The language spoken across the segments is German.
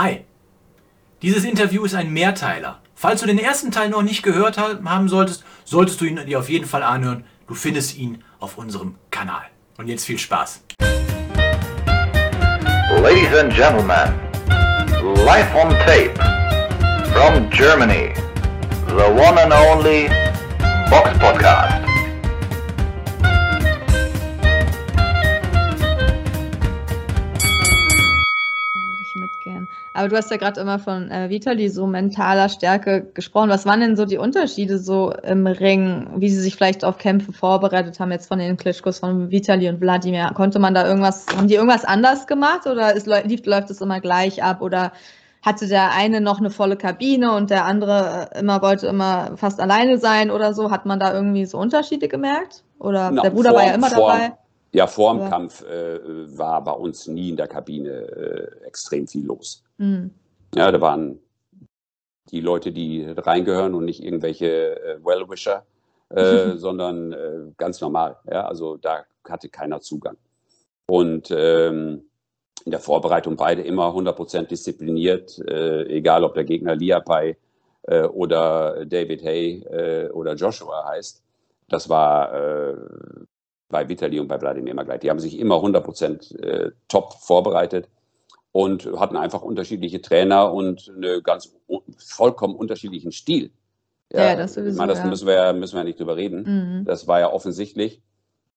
Hi. Dieses Interview ist ein Mehrteiler. Falls du den ersten Teil noch nicht gehört haben solltest, solltest du ihn dir auf jeden Fall anhören. Du findest ihn auf unserem Kanal. Und jetzt viel Spaß. Ladies and gentlemen, live on tape from Germany, the one and only Box Podcast. Aber du hast ja gerade immer von äh, Vitali so mentaler Stärke gesprochen. Was waren denn so die Unterschiede so im Ring, wie sie sich vielleicht auf Kämpfe vorbereitet haben, jetzt von den Klitschkos von Vitali und Wladimir? Konnte man da irgendwas, haben die irgendwas anders gemacht oder ist, lief, läuft es immer gleich ab oder hatte der eine noch eine volle Kabine und der andere äh, immer wollte immer fast alleine sein oder so? Hat man da irgendwie so Unterschiede gemerkt? Oder Na, der Bruder vor, war ja immer vor, dabei? Ja, vor dem Aber- Kampf äh, war bei uns nie in der Kabine äh, extrem viel los. Mhm. Ja, da waren die Leute, die reingehören und nicht irgendwelche äh, Well-Wisher, äh, sondern äh, ganz normal. Ja, also da hatte keiner Zugang. Und ähm, in der Vorbereitung beide immer 100% diszipliniert, äh, egal ob der Gegner Liapai äh, oder David Hay äh, oder Joshua heißt. Das war bei Vitali und bei Wladimir immer gleich. Die haben sich immer 100% äh, top vorbereitet und hatten einfach unterschiedliche Trainer und einen ganz vollkommen unterschiedlichen Stil. Ja, das ich sowieso, meine, das ja. müssen wir, ja- müssen wir ja nicht drüber reden. Mhm. Das war ja offensichtlich.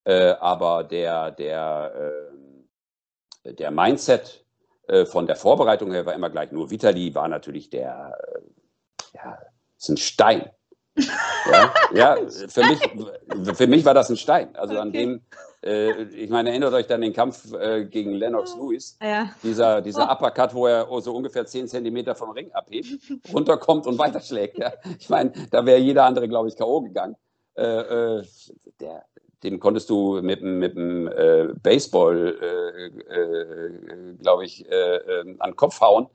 Äh, aber der, der, äh, der Mindset äh, von der Vorbereitung her war immer gleich. Nur Vitali war natürlich der, äh, ja, ist ein Stein. ja, ja für, mich, für mich war das ein Stein. Also an Okay. dem, äh, ich meine, erinnert euch dann den Kampf äh, gegen Lennox Lewis. Ja. Dieser, dieser Oh. Uppercut, wo er so ungefähr 10 Zentimeter vom Ring abhebt, runterkommt und weiterschlägt. Ja. Ich meine, da wäre jeder andere, glaube ich, K.O. gegangen. Äh, äh, der, dem konntest du mit, dem äh, Baseball, äh, glaube ich, an den Kopf hauen,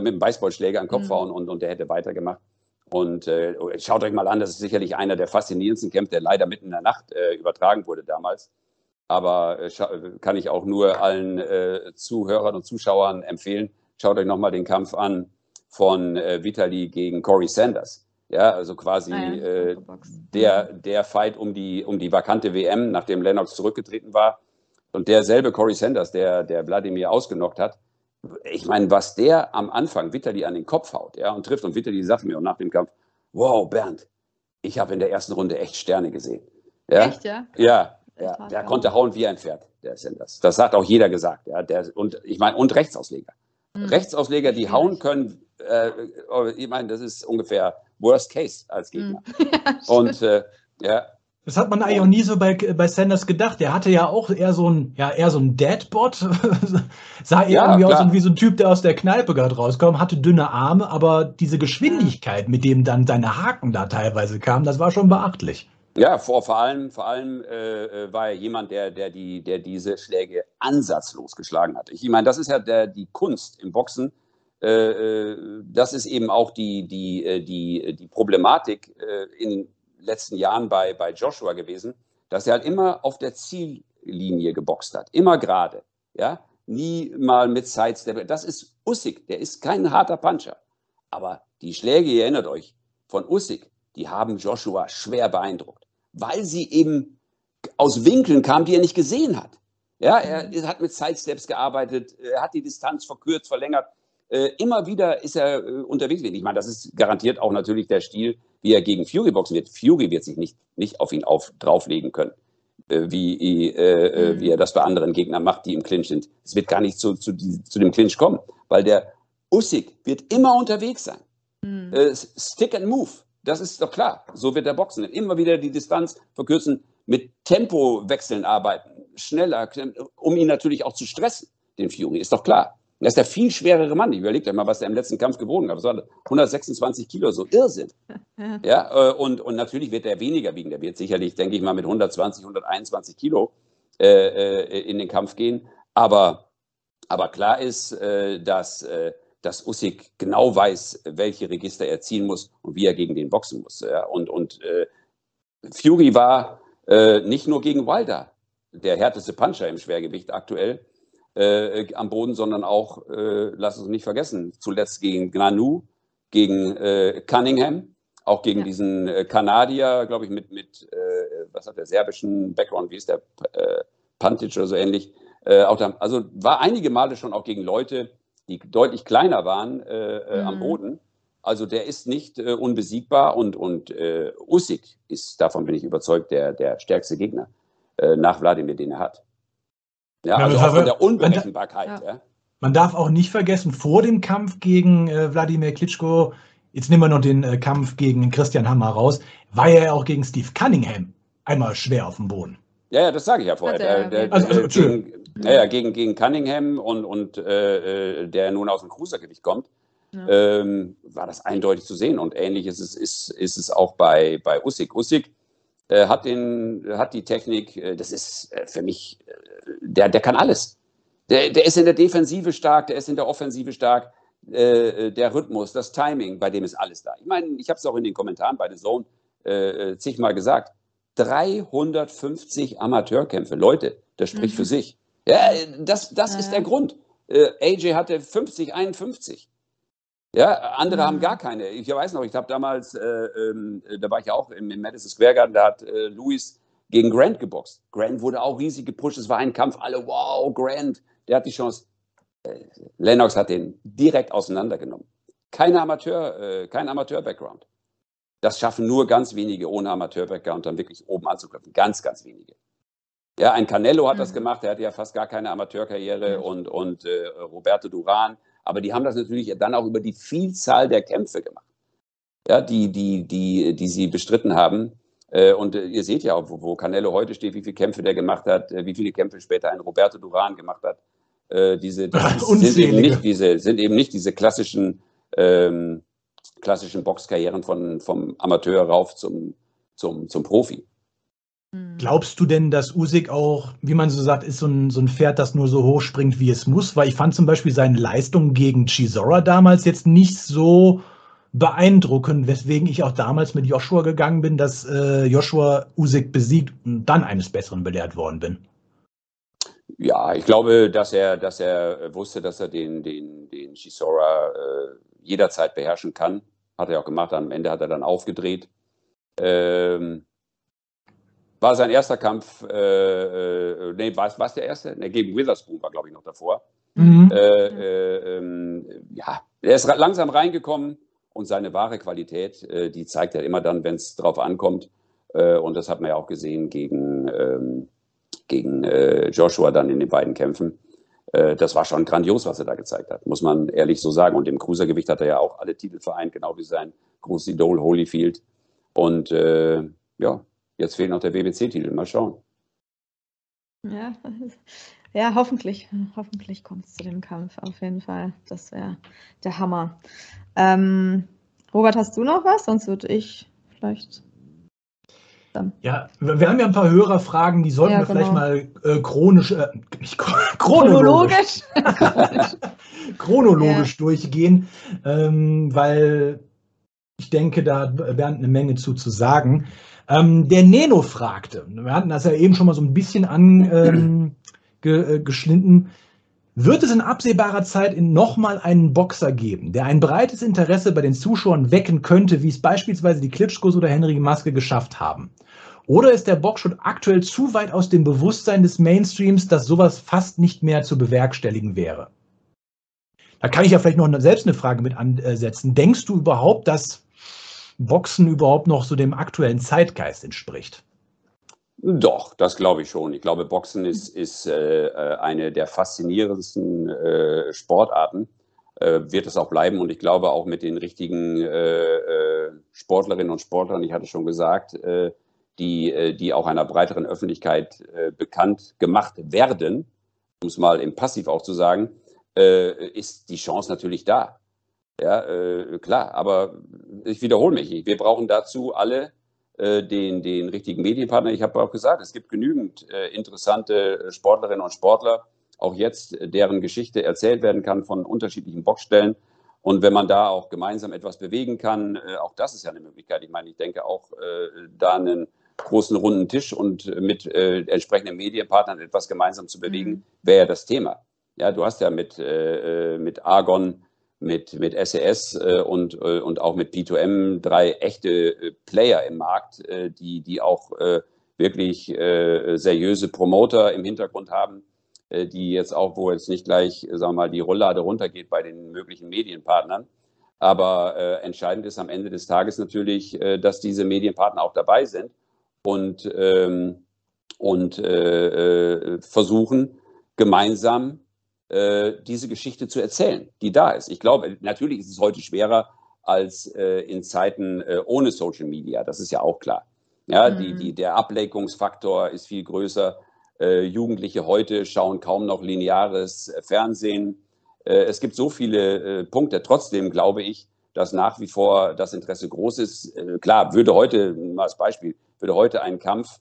mit dem Baseballschläger an den Kopf Mhm. hauen und, und der hätte weitergemacht. Und äh, schaut euch mal an, das ist sicherlich einer der faszinierendsten Kämpfe, der leider mitten in der Nacht äh, übertragen wurde damals. Aber äh, scha- kann ich auch nur allen äh, Zuhörern und Zuschauern empfehlen, schaut euch nochmal den Kampf an von äh, Vitali gegen Corey Sanders. Ja, also quasi Ah äh, der, der Fight um die, um die vakante WM, nachdem Lennox zurückgetreten war. Und derselbe Corey Sanders, der, der Wladimir ausgenockt hat, ich meine, was der am Anfang Vitali an den Kopf haut ja, und trifft, und Vitali sagt mir auch nach dem Kampf, wow, Bernd, ich habe in der ersten Runde echt Sterne gesehen. Ja? Echt, ja? Ja, ja der ja. konnte hauen wie ein Pferd, der Sanders. Das hat auch jeder gesagt. Ja, der, und ich meine, und Rechtsausleger. Mhm. Rechtsausleger, die Schwierig. hauen können, äh, ich meine, das ist ungefähr Worst Case als Gegner. Mhm. Und äh, ja, Das hat man eigentlich auch nie so bei, bei Sanders gedacht. Der hatte ja auch eher so ein, ja, eher so ein Deadbot. Sah eher Ja, irgendwie aus klar. wie so ein Typ, der aus der Kneipe gerade rauskommt, hatte dünne Arme, aber diese Geschwindigkeit, mit dem dann seine Haken da teilweise kamen, das war schon beachtlich. Ja, vor, vor allem, vor allem äh, äh, war er jemand, der, der, die, der diese Schläge ansatzlos geschlagen hat. Ich meine, das ist ja der, die Kunst im Boxen. Äh, äh, das ist eben auch die, die, äh, die, die Problematik äh, in den letzten Jahren bei, bei Joshua gewesen, dass er halt immer auf der Ziellinie geboxt hat, immer gerade. Ja? Nie mal mit Sidestep. Das ist Usyk, der ist kein harter Puncher. Aber die Schläge, ihr erinnert euch, von Usyk, die haben Joshua schwer beeindruckt, weil sie eben aus Winkeln kamen, die er nicht gesehen hat. Ja, er hat mit Sidesteps gearbeitet, er hat die Distanz verkürzt, verlängert. Äh, immer wieder ist er äh, unterwegs. Ich meine, das ist garantiert auch natürlich der Stil, wie er gegen Fury boxen wird. Fury wird sich nicht, nicht auf ihn auf, drauflegen können, äh, wie, Mhm. wie er das bei anderen Gegnern macht, die im Clinch sind. Es wird gar nicht zu, zu, zu dem Clinch kommen, weil der Usyk wird immer unterwegs sein. Mhm. Stick and Move, das ist doch klar. So wird er boxen. Immer wieder die Distanz verkürzen, mit Tempowechseln arbeiten, schneller, um ihn natürlich auch zu stressen, den Fury, ist doch klar. Er ist der viel schwerere Mann. Ich überlege euch mal, was er im letzten Kampf gewogen hat. Das war 126 Kilo, so Irrsinn. Ja. Ja, äh, und, und natürlich wird er weniger wiegen. Der wird sicherlich, denke ich mal, mit 120, 121 Kilo äh, äh, in den Kampf gehen. Aber, aber klar ist, äh, dass, äh, dass Usyk genau weiß, welche Register er ziehen muss und wie er gegen den boxen muss. Ja? Und, und äh, Fury war äh, nicht nur gegen Wilder der härteste Puncher im Schwergewicht aktuell, äh, am Boden, sondern auch, äh, lass uns nicht vergessen, zuletzt gegen Gnanu, gegen äh, Cunningham, auch gegen Ja. diesen äh, Kanadier, glaube ich, mit, mit äh, was hat der, serbischen Background, wie ist der, Pantic oder so ähnlich. Äh, auch da, also war einige Male schon auch gegen Leute, die deutlich kleiner waren äh, äh, am Mhm. Boden. Also der ist nicht äh, unbesiegbar und, und äh, Usyk ist, davon bin ich überzeugt, der, der stärkste Gegner äh, nach Wladimir, den er hat. Ja, Ja, also das auch von er- der Unberechenbarkeit. Ja. Ja. Man darf auch nicht vergessen, vor dem Kampf gegen äh, Wladimir Klitschko, jetzt nehmen wir noch den äh, Kampf gegen Christian Hammer raus, war er ja auch gegen Steve Cunningham einmal schwer auf dem Boden. Ja, ja, das sage ich ja vorher. Er Der, der. Also- also, äh, gegen, ja, ja, gegen, gegen Cunningham und, und äh, äh, der nun aus dem Cruisergewicht kommt, Ja. ähm, war das eindeutig zu sehen. Und ähnlich ist es, ist, ist es auch bei, bei Usyk. Usyk äh, hat, den, hat die Technik, äh, das ist äh, für mich, äh, der, der kann alles. Der, der ist in der Defensive stark, der ist in der Offensive stark. Äh, der Rhythmus, das Timing, bei dem ist alles da. Ich meine, ich habe es auch in den Kommentaren bei The Zone äh, zigmal gesagt. 350 Amateurkämpfe, Leute, das spricht Mhm. für sich. Ja, das, das Ja, ist der Grund. Äh, AJ hatte 50, 51. Ja, andere Mhm. haben gar keine. Ich weiß noch, ich habe damals, äh, ähm, da war ich ja auch im, im Madison Square Garden, da hat äh, Luis gegen Grant geboxt. Grant wurde auch riesig gepusht, es war ein Kampf, alle, wow, Grant, der hat die Chance. Äh, Lennox hat den direkt auseinandergenommen. Kein Amateur, äh, kein Amateur-Background. Das schaffen nur ganz wenige ohne Amateur-Background dann wirklich oben anzuklopfen. Ganz, ganz wenige. Ja, ein Canelo hat das Mhm. gemacht, der hatte ja fast gar keine Amateurkarriere Mhm. und, und äh, Roberto Duran. Aber die haben das natürlich dann auch über die Vielzahl der Kämpfe gemacht, ja, die, die, die, die sie bestritten haben. Äh, und äh, ihr seht ja auch, wo, wo Canelo heute steht, wie viele Kämpfe der gemacht hat, äh, wie viele Kämpfe später ein Roberto Duran gemacht hat. Diese, das sind, eben nicht diese, sind eben nicht diese klassischen, ähm, klassischen Boxkarrieren von, vom Amateur rauf zum, zum, zum Profi. Mhm. Glaubst du denn, dass Usyk auch, wie man so sagt, ist so ein, so ein Pferd, das nur so hoch springt, wie es muss? Weil ich fand zum Beispiel seine Leistung gegen Chisora damals jetzt nicht so beeindruckend, weswegen ich auch damals mit Joshua gegangen bin, dass äh, Joshua Usyk besiegt und dann eines Besseren belehrt worden bin. Ja, ich glaube, dass er, dass er wusste, dass er den, den, den Chisora äh, jederzeit beherrschen kann. Hat er auch gemacht. Am Ende hat er dann aufgedreht. Ähm, war sein erster Kampf, äh, äh, nee, war es der erste? Nee, gegen Witherspoon war, glaube ich, noch davor. Mhm. Äh, äh, ähm, ja, er ist langsam reingekommen und seine wahre Qualität, äh, die zeigt er immer dann, wenn es drauf ankommt. Äh, und das hat man ja auch gesehen gegen, ähm, gegen Joshua dann in den beiden Kämpfen. Äh, das war schon grandios, was er da gezeigt hat, muss man ehrlich so sagen. Und im Cruisergewicht hat er ja auch alle Titel vereint, genau wie sein großes Idol Holyfield. Und äh, ja, jetzt fehlt noch der BBC-Titel. Mal schauen. Ja, ja, hoffentlich. Hoffentlich kommt es zu dem Kampf, auf jeden Fall. Das wäre der Hammer. Ähm, Robert, hast du noch was? Sonst würde ich vielleicht. Ja, wir haben ja ein paar Hörerfragen, die sollten Ja, wir vielleicht genau. mal äh, chronisch, äh, nicht chronologisch, Chronologisch? chronologisch durchgehen, ähm, weil ich denke, da hat Bernd eine Menge zu, zu sagen. Ähm, der Neno fragte, wir hatten das ja eben schon mal so ein bisschen angeschnitten, ge, äh, wird es in absehbarer Zeit nochmal einen Boxer geben, der ein breites Interesse bei den Zuschauern wecken könnte, wie es beispielsweise die Klitschkos oder Henry Maske geschafft haben? Oder ist der Boxsport aktuell zu weit aus dem Bewusstsein des Mainstreams, dass sowas fast nicht mehr zu bewerkstelligen wäre? Da kann ich ja vielleicht noch selbst eine Frage mit ansetzen. Denkst du überhaupt, dass Boxen überhaupt noch so dem aktuellen Zeitgeist entspricht? Doch, das glaube ich schon. Ich glaube, Boxen ist, ist äh, äh, eine der faszinierendsten äh, Sportarten, äh, wird es auch bleiben. Und ich glaube auch mit den richtigen äh, äh, Sportlerinnen und Sportlern, ich hatte schon gesagt, die, äh, die auch einer breiteren Öffentlichkeit äh, bekannt gemacht werden, um es mal im Passiv auch zu sagen, äh, ist die Chance natürlich da. Ja, äh, klar, aber ich wiederhole mich, wir brauchen dazu alle äh, den, den richtigen Medienpartner. Ich habe auch gesagt, es gibt genügend äh, interessante Sportlerinnen und Sportler, auch jetzt, deren Geschichte erzählt werden kann von unterschiedlichen Boxstellen. Und wenn man da auch gemeinsam etwas bewegen kann, auch das ist ja eine Möglichkeit. Ich meine, ich denke auch da einen großen runden Tisch und mit äh, entsprechenden Medienpartnern etwas gemeinsam zu bewegen, Mhm. wäre ja das Thema. Ja, du hast ja mit, äh, mit Argon, mit, mit SES äh, und, äh, und auch mit P2M drei echte äh, Player im Markt, äh, die, die auch äh, wirklich seriöse Promoter im Hintergrund haben, die jetzt auch, wo jetzt nicht gleich, sagen wir mal, die Rolllade runtergeht bei den möglichen Medienpartnern. Aber entscheidend ist am Ende des Tages natürlich, dass diese Medienpartner auch dabei sind und, ähm, und versuchen, gemeinsam äh, diese Geschichte zu erzählen, die da ist. Ich glaube, natürlich ist es heute schwerer als äh, in Zeiten äh, ohne Social Media. Das ist ja auch klar. Ja, mhm. die, die, der Ablenkungsfaktor ist viel größer. Äh, Jugendliche heute schauen kaum noch lineares Fernsehen. Äh, es gibt so viele Punkte. Trotzdem glaube ich, dass nach wie vor das Interesse groß ist. klar, würde heute, mal als Beispiel, würde heute ein Kampf,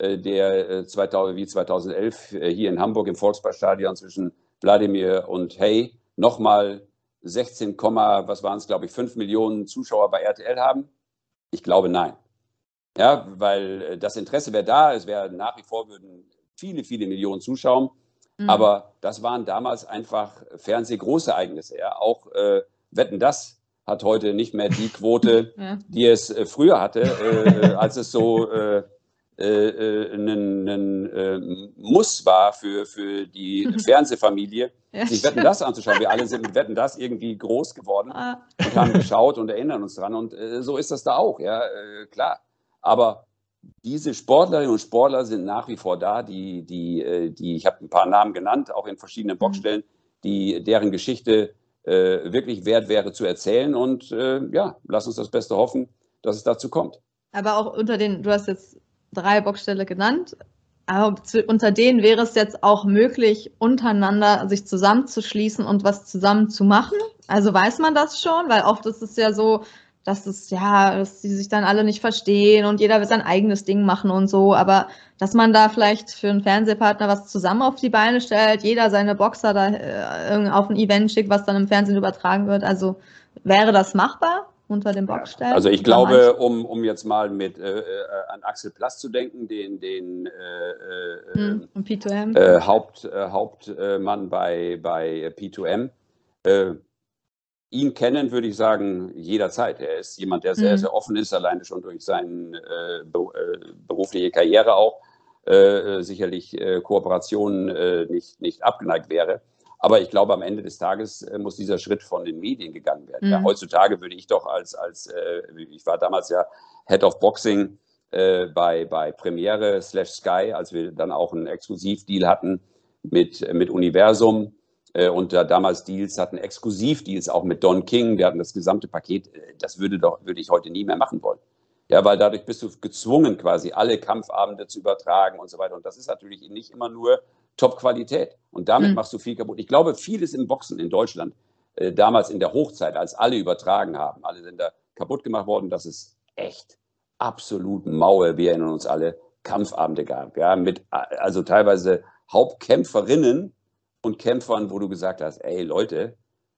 der 2000, wie 2011 hier in Hamburg im Volksparkstadion zwischen Wladimir und Hey nochmal 16, was waren es, glaube ich, 5 Millionen Zuschauer bei RTL haben? Ich glaube nein. Ja, weil äh, das Interesse wäre da, es wäre nach wie vor würden viele, viele Millionen zuschauen. Mhm. Aber das waren damals einfach Fernsehgroßereignisse. Ja. Auch äh, Wetten das hat heute nicht mehr die Quote, ja. die es äh, früher hatte, äh, als es so äh, äh, ein, ein äh, Muss war für, für die Fernsehfamilie, ja, sich Wetten das anzuschauen. Wir alle sind mit Wetten das irgendwie groß geworden ah. und haben geschaut und erinnern uns dran. Und äh, so ist das da auch, ja, äh, klar. Aber diese Sportlerinnen und Sportler sind nach wie vor da, die, die, äh, die ich habe ein paar Namen genannt, auch in verschiedenen mhm. Boxstellen, die, deren Geschichte äh, wirklich wert wäre zu erzählen. Und ja, lass uns das Beste hoffen, dass es dazu kommt. Aber auch unter den, du hast jetzt drei Boxställe genannt. Aber unter denen wäre es jetzt auch möglich, untereinander sich zusammenzuschließen und was zusammen zu machen. Also weiß man das schon, weil oft ist es ja so, dass es ja, dass sie sich dann alle nicht verstehen und jeder will sein eigenes Ding machen und so. Aber dass man da vielleicht für einen Fernsehpartner was zusammen auf die Beine stellt, jeder seine Boxer da äh, auf ein Event schickt, was dann im Fernsehen übertragen wird. Also wäre das machbar? unter dem Box stellen? Also ich glaube, um, um jetzt mal mit äh, äh, an Axel Plass zu denken, den, den äh, hm, P2M. Äh, Haupt, äh, Hauptmann bei, bei P2M, äh, ihn kennen, würde ich sagen, jederzeit. Er ist jemand, der sehr, hm. sehr offen ist, alleine schon durch seine berufliche Karriere auch. sicherlich Kooperationen nicht, nicht abgeneigt wäre. Aber ich glaube, am Ende des Tages äh, muss dieser Schritt von den Medien gegangen werden. Mhm. Ja, heutzutage würde ich doch als, als äh, ich war damals ja Head of Boxing äh, bei, bei Premiere slash Sky, als wir dann auch einen Exklusivdeal hatten mit, mit Universum äh, und da damals Deals hatten, Exklusivdeals auch mit Don King, der hatten das gesamte Paket, äh, das würde, doch, würde ich heute nie mehr machen wollen. Ja, weil dadurch bist du gezwungen, quasi alle Kampfabende zu übertragen und so weiter. Und das ist natürlich nicht immer nur Top-Qualität. Und damit mhm. machst du viel kaputt. Ich glaube, vieles im Boxen in Deutschland, äh, damals in der Hochzeit, als alle übertragen haben, alle sind da kaputt gemacht worden, dass es echt absolut Mauer, wir erinnern uns alle, Kampfabende gab. Ja, mit also teilweise Hauptkämpferinnen und Kämpfern, wo du gesagt hast, ey Leute,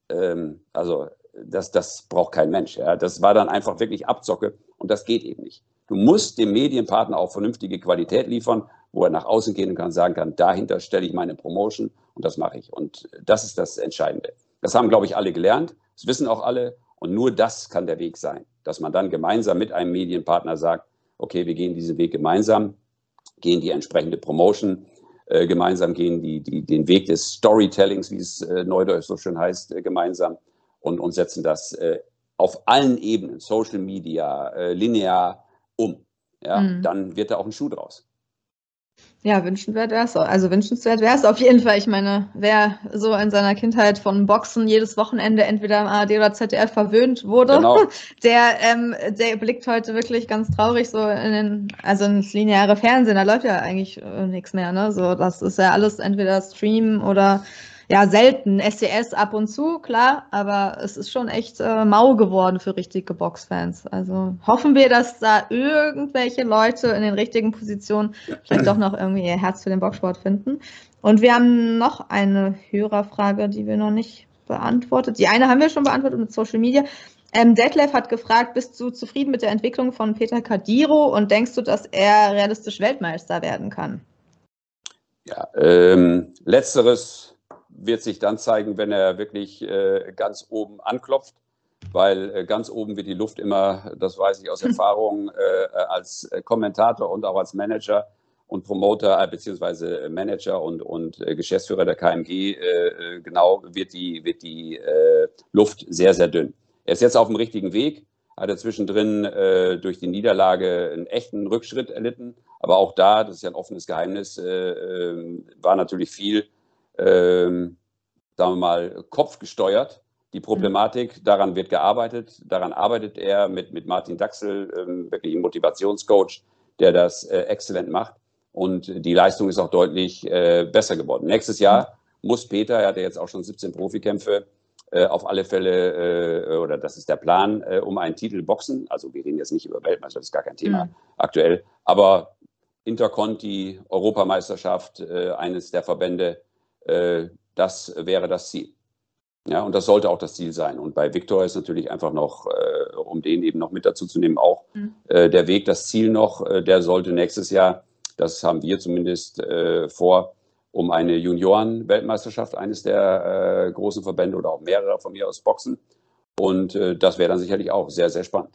ähm, also das, das braucht kein Mensch. Ja. Das war dann einfach wirklich Abzocke und das geht eben nicht. Du musst dem Medienpartner auch vernünftige Qualität liefern wo er nach außen gehen kann, sagen kann, dahinter stelle ich meine Promotion und das mache ich. Und das ist das Entscheidende. Das haben, glaube ich, alle gelernt. Das wissen auch alle. Und nur das kann der Weg sein, dass man dann gemeinsam mit einem Medienpartner sagt, okay, wir gehen diesen Weg gemeinsam, gehen die entsprechende Promotion äh, gemeinsam, gehen die, die, den Weg des Storytellings, wie es äh, neudeutsch so schön heißt, äh, gemeinsam und, und setzen das äh, auf allen Ebenen, Social Media, äh, linear um. Ja, mhm. Dann wird da auch ein Schuh draus. Ja, wünschenswert wäre es. Also wünschenswert wäre es auf jeden Fall. Ich meine, wer so in seiner Kindheit von Boxen jedes Wochenende entweder im ARD oder ZDF verwöhnt wurde, genau. der, ähm, der blickt heute wirklich ganz traurig so in den, also ins lineare Fernsehen. Da läuft ja eigentlich äh, nichts mehr. Ne? So, das ist ja alles entweder Stream oder ja, selten. SCS ab und zu, klar, aber es ist schon echt äh, mau geworden für richtige Boxfans. Also hoffen wir, dass da irgendwelche Leute in den richtigen Positionen vielleicht doch noch irgendwie ihr Herz für den Boxsport finden. Und wir haben noch eine Hörerfrage, die wir noch nicht beantwortet. Die eine haben wir schon beantwortet mit Social Media. Ähm, Detlef hat gefragt, bist du zufrieden mit der Entwicklung von Peter Kadiro und denkst du, dass er realistisch Weltmeister werden kann? Ja, ähm, letzteres wird sich dann zeigen, wenn er wirklich äh, ganz oben anklopft, weil äh, ganz oben wird die Luft immer, das weiß ich aus Erfahrung, äh, als Kommentator und auch als Manager und Promoter äh, beziehungsweise Manager und, und äh, Geschäftsführer der KMG, äh, genau wird die, wird die Luft sehr, sehr dünn. Er ist jetzt auf dem richtigen Weg, hat er zwischendrin durch die Niederlage einen echten Rückschritt erlitten, aber auch da, das ist ja ein offenes Geheimnis, ähm, war natürlich viel, sagen wir mal, kopfgesteuert. Die Problematik, daran wird gearbeitet, daran arbeitet er mit, mit Martin Daxel, ähm, wirklich ein Motivationscoach, der das exzellent macht und die Leistung ist auch deutlich äh, besser geworden. Nächstes Jahr muss Peter, er hat ja jetzt auch schon 17 Profikämpfe, äh, auf alle Fälle, äh, oder das ist der Plan, äh, um einen Titel boxen. Also wir reden jetzt nicht über Weltmeister, das ist gar kein Thema mhm. aktuell. Aber Interconti, Europameisterschaft, äh, eines der Verbände, äh, das wäre das Ziel. Ja, und das sollte auch das Ziel sein. Und bei Viktor ist natürlich einfach noch, äh, um den eben noch mit dazu zu nehmen, auch mhm. äh, der Weg, das Ziel noch, äh, der sollte nächstes Jahr das haben wir zumindest äh, vor, um eine Junioren-Weltmeisterschaft eines der äh, großen Verbände oder auch mehrere von mir aus Boxen. Und äh, das wäre dann sicherlich auch sehr, sehr spannend.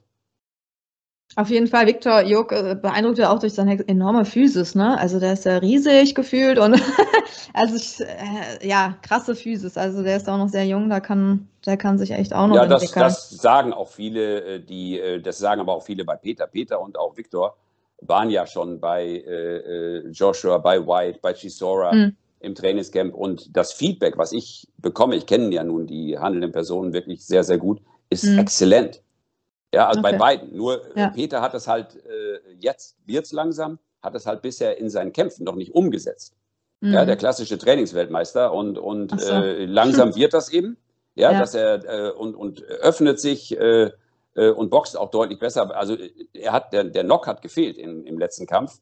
Auf jeden Fall, Viktor Jog äh, beeindruckt ja auch durch seine enorme Physis, ne? Also der ist ja riesig gefühlt und also ich, äh, ja, krasse Physis. Also der ist auch noch sehr jung, da kann, der kann sich echt auch noch ja, entwickeln. Ja, das, das sagen auch viele, äh, die, äh, das sagen aber auch viele bei Peter, Peter und auch Viktor waren ja schon bei äh, Joshua, bei White, bei Chisora mhm. im Trainingscamp und das Feedback, was ich bekomme, ich kenne ja nun die handelnden Personen wirklich sehr, sehr gut, ist mhm. exzellent. Ja, also okay. bei beiden. Nur äh, ja. Peter hat das halt äh, jetzt, wird es langsam, hat es halt bisher in seinen Kämpfen noch nicht umgesetzt. Mhm. Ja, der klassische Trainingsweltmeister und, und so. äh, langsam wird das eben. Ja, ja. dass er äh, und, und öffnet sich äh, äh, und boxt auch deutlich besser. Also er hat, der, der Knock hat gefehlt im, im letzten Kampf.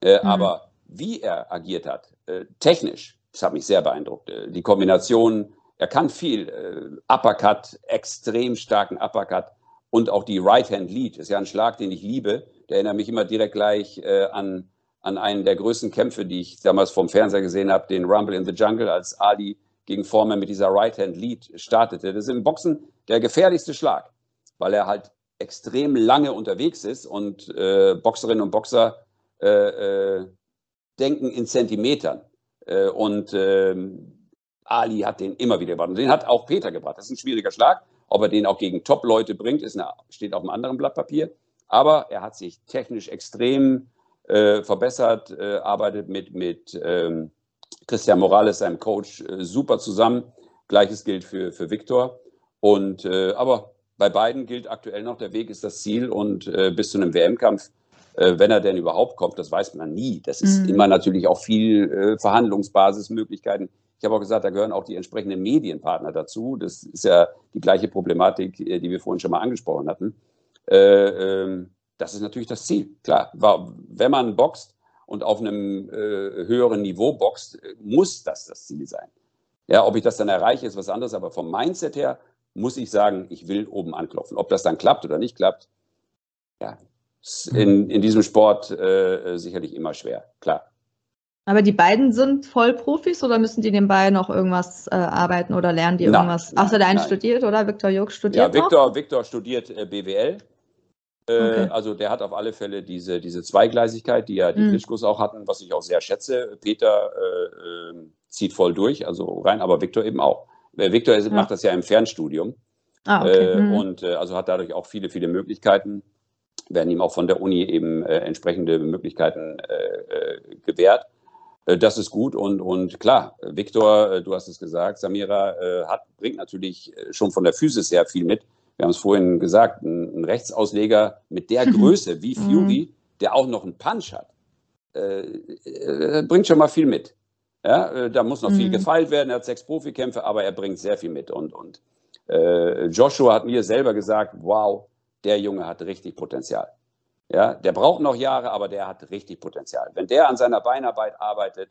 Äh, mhm. Aber wie er agiert hat, äh, technisch, das hat mich sehr beeindruckt. Äh, die Kombination, er kann viel. Äh, Uppercut, extrem starken Uppercut und auch die Right-Hand-Lead, ist ja ein Schlag, den ich liebe. Der erinnert mich immer direkt gleich äh, an, an einen der größten Kämpfe, die ich damals vom Fernseher gesehen habe, den Rumble in the Jungle, als Ali gegen Foreman mit dieser Right-Hand-Lead startete. Das ist im Boxen der gefährlichste Schlag weil er halt extrem lange unterwegs ist und äh, Boxerinnen und Boxer äh, äh, denken in Zentimetern. Äh, und ähm, Ali hat den immer wieder gebracht. Und den hat auch Peter gebracht. Das ist ein schwieriger Schlag. Ob er den auch gegen Top-Leute bringt, ist eine, steht auf einem anderen Blatt Papier. Aber er hat sich technisch extrem äh, verbessert, äh, arbeitet mit, mit ähm, Christian Morales, seinem Coach, super zusammen. Gleiches gilt für, für Viktor. Und, aber bei beiden gilt aktuell noch, der Weg ist das Ziel und äh, bis zu einem WM-Kampf, äh, wenn er denn überhaupt kommt, das weiß man nie. Das ist mhm. immer natürlich auch viel äh, Verhandlungsbasismöglichkeiten. Ich habe auch gesagt, da gehören auch die entsprechenden Medienpartner dazu. Das ist ja die gleiche Problematik, äh, die wir vorhin schon mal angesprochen hatten. Äh, ähm, das ist natürlich das Ziel. Klar, wenn man boxt und auf einem äh, höheren Niveau boxt, muss das das Ziel sein. Ja, ob ich das dann erreiche, ist was anderes, aber vom Mindset her muss ich sagen, ich will oben anklopfen. Ob das dann klappt oder nicht klappt, ja, in, in diesem Sport äh, sicherlich immer schwer, klar. Aber die beiden sind Vollprofis oder müssen die nebenbei noch irgendwas äh, arbeiten oder lernen die irgendwas? Achso, der eine studiert, oder? Viktor Jog studiert. Ja, Viktor, Viktor studiert äh, BWL. Äh, okay. Also der hat auf alle Fälle diese, diese Zweigleisigkeit, die ja die mhm. auch hatten, was ich auch sehr schätze. Peter äh, ähm, zieht voll durch, also rein, aber Viktor eben auch. Victor ja. macht das ja im Fernstudium. Ah, okay. äh, mhm. Und äh, also hat dadurch auch viele, viele Möglichkeiten. Werden ihm auch von der Uni eben äh, entsprechende Möglichkeiten äh, äh, gewährt. Äh, das ist gut und, und klar, Viktor, du hast es gesagt, Samira hat, bringt natürlich schon von der Physis her viel mit. Wir haben es vorhin gesagt, ein, ein Rechtsausleger mit der Größe wie mhm. Fury, der auch noch einen Punch hat, bringt schon mal viel mit. Ja, äh, da muss noch mhm. viel gefeilt werden. Er hat sechs Profikämpfe, aber er bringt sehr viel mit. Und, und äh, Joshua hat mir selber gesagt, wow, der Junge hat richtig Potenzial. Ja, der braucht noch Jahre, aber der hat richtig Potenzial. Wenn der an seiner Beinarbeit arbeitet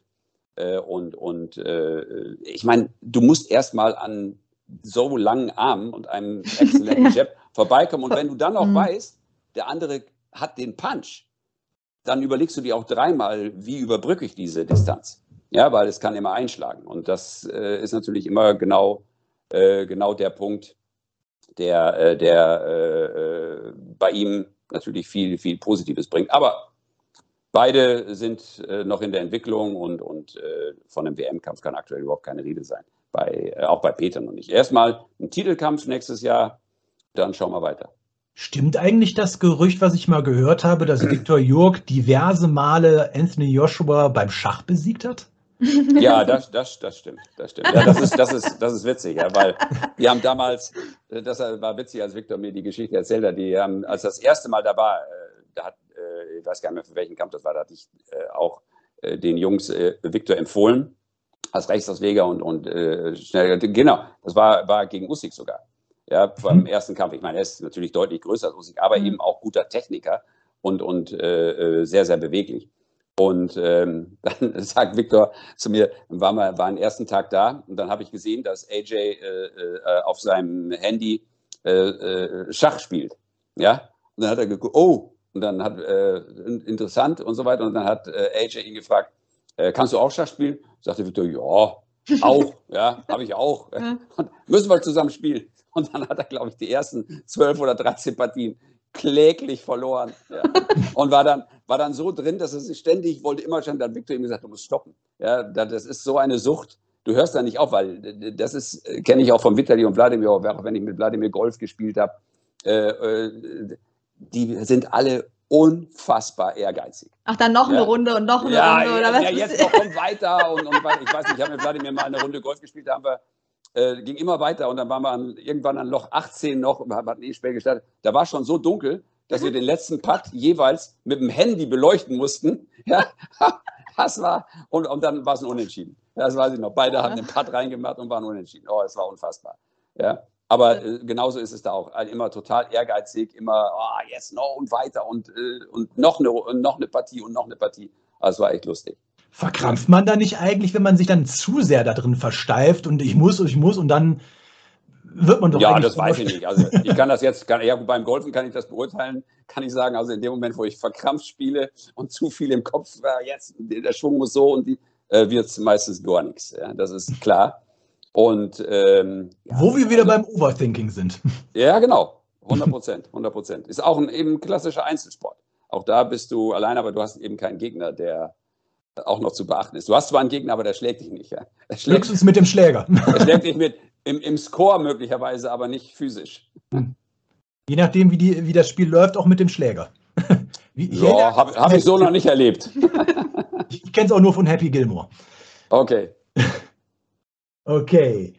äh, und, und äh, ich meine, du musst erstmal an so langen Armen und einem exzellenten Jab vorbeikommen. Und wenn du dann auch mhm. weißt, der andere hat den Punch, dann überlegst du dir auch dreimal, wie überbrücke ich diese Distanz. Ja, weil es kann immer einschlagen. Und das äh, ist natürlich immer genau, äh, genau der Punkt, der, äh, der äh, bei ihm natürlich viel, viel Positives bringt. Aber beide sind äh, noch in der Entwicklung und, und äh, von einem WM-Kampf kann aktuell überhaupt keine Rede sein. Bei, auch bei Peter noch nicht. Erstmal ein Titelkampf nächstes Jahr, dann schauen wir weiter. Stimmt eigentlich das Gerücht, was ich mal gehört habe, dass Viktor Jurk diverse Male Anthony Joshua beim Schach besiegt hat? Ja, das, das, das stimmt. Das stimmt. Ja, das ist, das ist, das ist witzig, ja, weil wir haben damals, das war witzig, als Viktor mir die Geschichte erzählt hat, die haben, als das erste Mal da war, äh, da hat, äh, ich weiß gar nicht mehr, für welchen Kampf das war, da hatte ich äh, auch den Jungs Viktor empfohlen, als Rechtsausleger und, und schnell, genau, das war, war gegen Usyk sogar. Ja, beim mhm. ersten Kampf. Ich meine, er ist natürlich deutlich größer als Usyk, aber mhm. eben auch guter Techniker und, und äh, sehr, sehr beweglich. Und ähm, dann sagt Victor zu mir, waren wir war den ersten Tag da und dann habe ich gesehen, dass AJ äh, äh, auf seinem Handy äh, äh, Schach spielt. Ja, und dann hat er geguckt, oh, und dann hat äh, interessant und so weiter. Und dann hat äh, AJ ihn gefragt, kannst du auch Schach spielen? Sagte Victor, ja, auch, ja, habe ich auch. Und müssen wir zusammen spielen. Und dann hat er, glaube ich, die ersten zwölf oder 13 Partien kläglich verloren. Ja. Und war dann, war dann so drin, dass er sich ständig, wollte immer schon, dann Victor ihm gesagt, du musst stoppen. Ja, das ist so eine Sucht. Du hörst da nicht auf, weil das ist, kenne ich auch von Vitali und Wladimir, auch wenn ich mit Wladimir Golf gespielt habe. Äh, äh, die sind alle unfassbar ehrgeizig. Ach, dann noch ja. eine Runde und noch eine ja, Runde oder was? Ja, jetzt noch kommt weiter und, und ich weiß nicht, ich habe mit Wladimir mal eine Runde Golf gespielt, da haben wir äh, ging immer weiter und dann waren wir an, irgendwann an Loch 18 noch, hatten eh spät gestartet. Da war schon so dunkel, dass wir den letzten Putt jeweils mit dem Handy beleuchten mussten. Ja, das war, und, und dann war es ein Unentschieden. Das weiß ich noch. Beide haben den Putt reingemacht und waren unentschieden. Oh, es war unfassbar. Ja, aber äh, genauso ist es da auch. Immer total ehrgeizig, immer, oh, jetzt noch und weiter und, äh, und noch, eine, noch eine Partie und noch eine Partie. Also es war echt lustig. Verkrampft man da nicht eigentlich, wenn man sich dann zu sehr da drin versteift und ich muss und ich muss und dann wird man doch Ja, das weiß ich nicht. Also ich kann das jetzt, kann, ja, beim Golfen kann ich das beurteilen, kann ich sagen, also in dem Moment, wo ich verkrampft spiele und zu viel im Kopf, äh, jetzt der Schwung muss so und die, äh, wird es meistens gar nichts. Ja, das ist klar. Und ähm, wo wir wieder also, beim Overthinking sind. Ja, genau. 100 Prozent, 100 Prozent. Ist auch ein eben klassischer Einzelsport. Auch da bist du allein, aber du hast eben keinen Gegner, der auch noch zu beachten ist. Du hast zwar einen Gegner, aber der schlägt dich nicht. Ja. Er schlägt, Höchstens mit dem Schläger. Er schlägt dich mit, im, im Score möglicherweise, aber nicht physisch. Hm. Je nachdem, wie, die, wie das Spiel läuft, auch mit dem Schläger. Wie, ja, habe hab ich so noch nicht erlebt. ich kenne es auch nur von Happy Gilmore. Okay. Okay.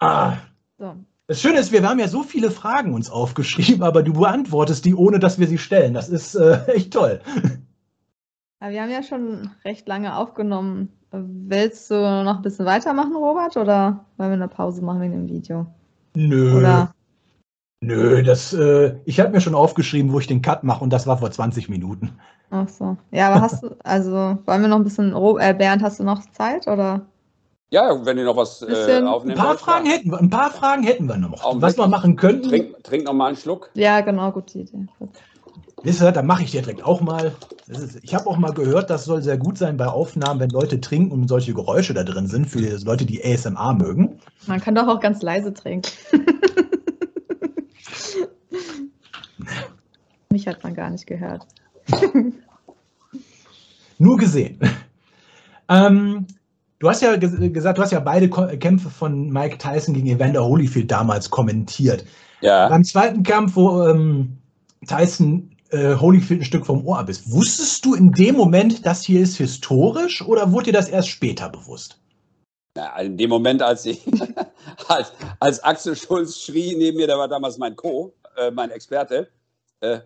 Ah. So. Das Schöne ist, wir haben ja so viele Fragen uns aufgeschrieben, aber du beantwortest die, ohne dass wir sie stellen. Das ist äh, echt toll. Wir haben ja schon recht lange aufgenommen. Willst du noch ein bisschen weitermachen, Robert, oder wollen wir eine Pause machen wegen dem Video? Nö. Oder? Nö, das, äh, ich habe mir schon aufgeschrieben, wo ich den Cut mache und das war vor 20 Minuten. Ach so. Ja, aber hast du, also wollen wir noch ein bisschen, äh, Bernd, hast du noch Zeit oder? Ja, wenn ihr noch was äh, aufnehmen ein paar Fragen hätten wir, Ein paar Fragen hätten wir noch. was wir machen könnten. Trink, trink noch mal einen Schluck. Ja, genau, gute Idee. Wisst ihr, da mache ich dir direkt auch mal. Ist, ich habe auch mal gehört, das soll sehr gut sein bei Aufnahmen, wenn Leute trinken und solche Geräusche da drin sind, für Leute, die ASMR mögen. Man kann doch auch ganz leise trinken. Mich hat man gar nicht gehört. Nur gesehen. Ähm, du hast ja gesagt, du hast ja beide Kämpfe von Mike Tyson gegen Evander Holyfield damals kommentiert. Ja. Beim zweiten Kampf, wo ähm, Tyson äh, Holyfield ein Stück vom Ohr bist. Wusstest du in dem Moment, das hier ist historisch oder wurde dir das erst später bewusst? Ja, in dem Moment, als, ich, als, als Axel Schulz schrie neben mir, der war damals mein Co., äh, mein Experte, äh,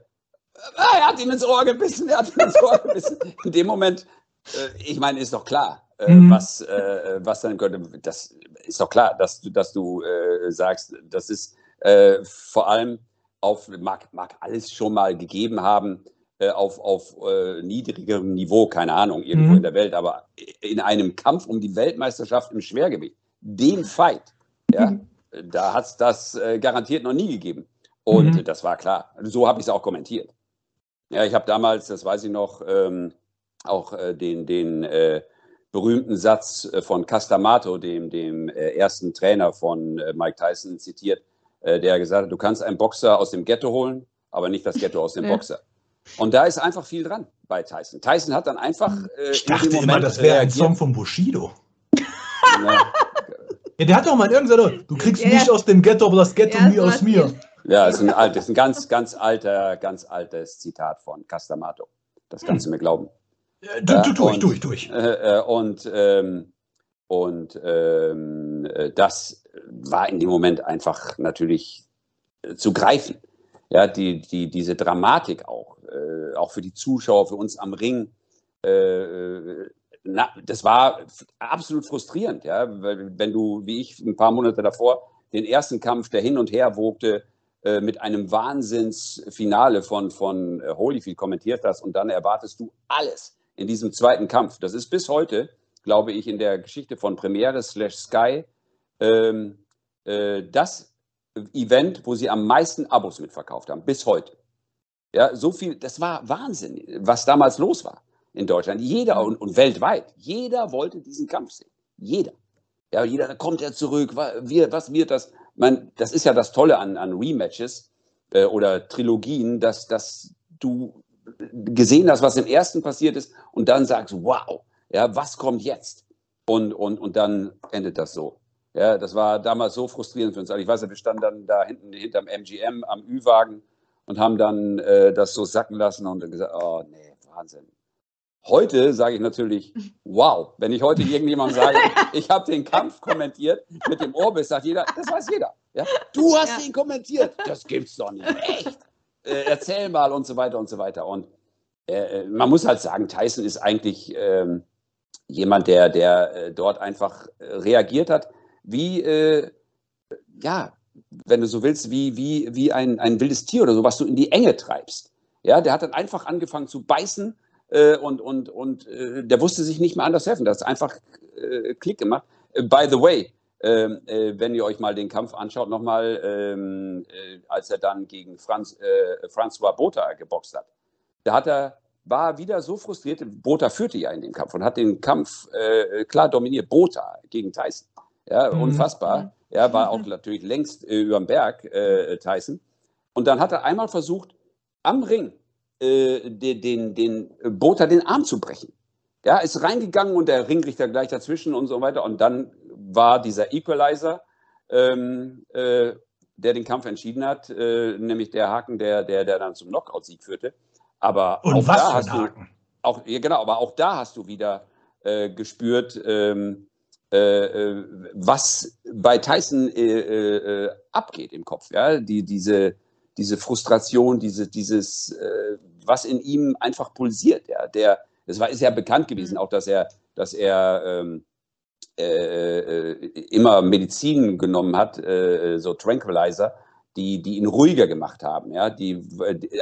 er hat ihm ins Ohr gebissen, er hat ihm ins Ohr gebissen. In dem Moment, äh, ich meine, ist doch klar, äh, mhm. was, äh, was dann könnte. Das ist doch klar, dass du, dass du sagst, das ist vor allem auf, mag, mag alles schon mal gegeben haben, äh, auf, auf äh, niedrigerem Niveau, keine Ahnung, irgendwo mhm. in der Welt, aber in einem Kampf um die Weltmeisterschaft im Schwergewicht, den Fight, ja, mhm. da hat es das äh, garantiert noch nie gegeben. Und mhm. das war klar. So habe ich es auch kommentiert. Ja, ich habe damals, das weiß ich noch, ähm, auch äh, den, den, äh, berühmten Satz äh, von Castamato, dem, dem ersten Trainer von Mike Tyson, zitiert, der gesagt hat, du kannst einen Boxer aus dem Ghetto holen, aber nicht das Ghetto aus dem ja. Boxer. Und da ist einfach viel dran bei Tyson. Tyson hat dann einfach. Äh, ich dachte immer, das wäre ein Song von Bushido. Ja. ja, der hat doch mal irgendwann du kriegst ja, nicht aus dem Ghetto, aber das Ghetto nie aus mir. Ja, das ist ein, altes, ein ganz, ganz alter, ganz altes Zitat von Castamato. Das kannst hm. du mir glauben. Du, du, durch, durch, durch. Äh, und ähm, und ähm, äh, das war in dem Moment einfach natürlich äh, zu greifen. Ja, die, die, diese Dramatik auch, äh, auch für die Zuschauer, für uns am Ring, äh, na, das war absolut frustrierend, ja, wenn du, wie ich ein paar Monate davor, den ersten Kampf, der hin und her wogte, äh, mit einem Wahnsinnsfinale von, von Holyfield kommentiert hast und dann erwartest du alles in diesem zweiten Kampf. Das ist bis heute, glaube ich, in der Geschichte von Premiere slash Sky ähm, äh, das Event, wo sie am meisten Abos mitverkauft haben, bis heute. Ja, so viel, das war Wahnsinn, was damals los war in Deutschland. Jeder und, und weltweit, jeder wollte diesen Kampf sehen. Jeder. Ja, jeder, kommt er zurück, was wird das? Man, das ist ja das Tolle an, an Rematches äh, oder Trilogien, dass, dass du gesehen hast, was im ersten passiert ist und dann sagst, wow, ja, was kommt jetzt? Und, und, und dann endet das so. Ja, das war damals so frustrierend für uns. Ich weiß ja, wir standen dann da hinten hinterm MGM am Ü-Wagen und haben dann äh, das so sacken lassen und dann gesagt, oh nee, Wahnsinn. Heute sage ich natürlich, wow, wenn ich heute irgendjemandem sage, ich habe den Kampf kommentiert mit dem Orbis, sagt jeder, das weiß jeder. Ja? Du hast ja. ihn kommentiert, das gibt's doch nicht. Echt? äh, erzähl mal und so weiter und so weiter. Und äh, äh, man muss halt sagen, Tyson ist eigentlich ähm, jemand, der, der äh, dort einfach äh, reagiert hat, wie, äh, ja, wenn du so willst, wie, wie, wie ein, ein wildes Tier oder so, was du in die Enge treibst. Ja, der hat dann einfach angefangen zu beißen und, und, und der wusste sich nicht mehr anders helfen. Das hat einfach Klick gemacht. by the way, ähm, äh, wenn ihr euch mal den Kampf anschaut, nochmal, ähm, äh, als er dann gegen Franz, äh, François Botha geboxt hat. Da hat er, war wieder so frustriert, Botha führte ja in dem Kampf und hat den Kampf äh, klar dominiert. Botha gegen Tyson. Ja, mhm. unfassbar. Ja, war auch natürlich längst äh, über dem Berg, äh, Tyson. Und dann hat er einmal versucht, am Ring den, den, den Botha den Arm zu brechen. Ja, ist reingegangen und der Ringrichter gleich dazwischen und so weiter. Und dann war dieser Equalizer, ähm, äh, der den Kampf entschieden hat, äh, nämlich der Haken, der, der, der dann zum Knockout-Sieg führte. Aber Und auch was da hast Haken? du auch, ja, genau, aber auch da hast du wieder äh, gespürt, ähm, äh, äh, was bei Tyson äh, abgeht im Kopf. Ja? Die, diese, diese Frustration, diese, dieses, was in ihm einfach pulsiert. Ja? Der, es war, ist ja bekannt gewesen, mhm. auch dass er, dass er ähm, äh, äh, immer Medizin genommen hat, äh, so Tranquilizer, die, die ihn ruhiger gemacht haben, ja, die,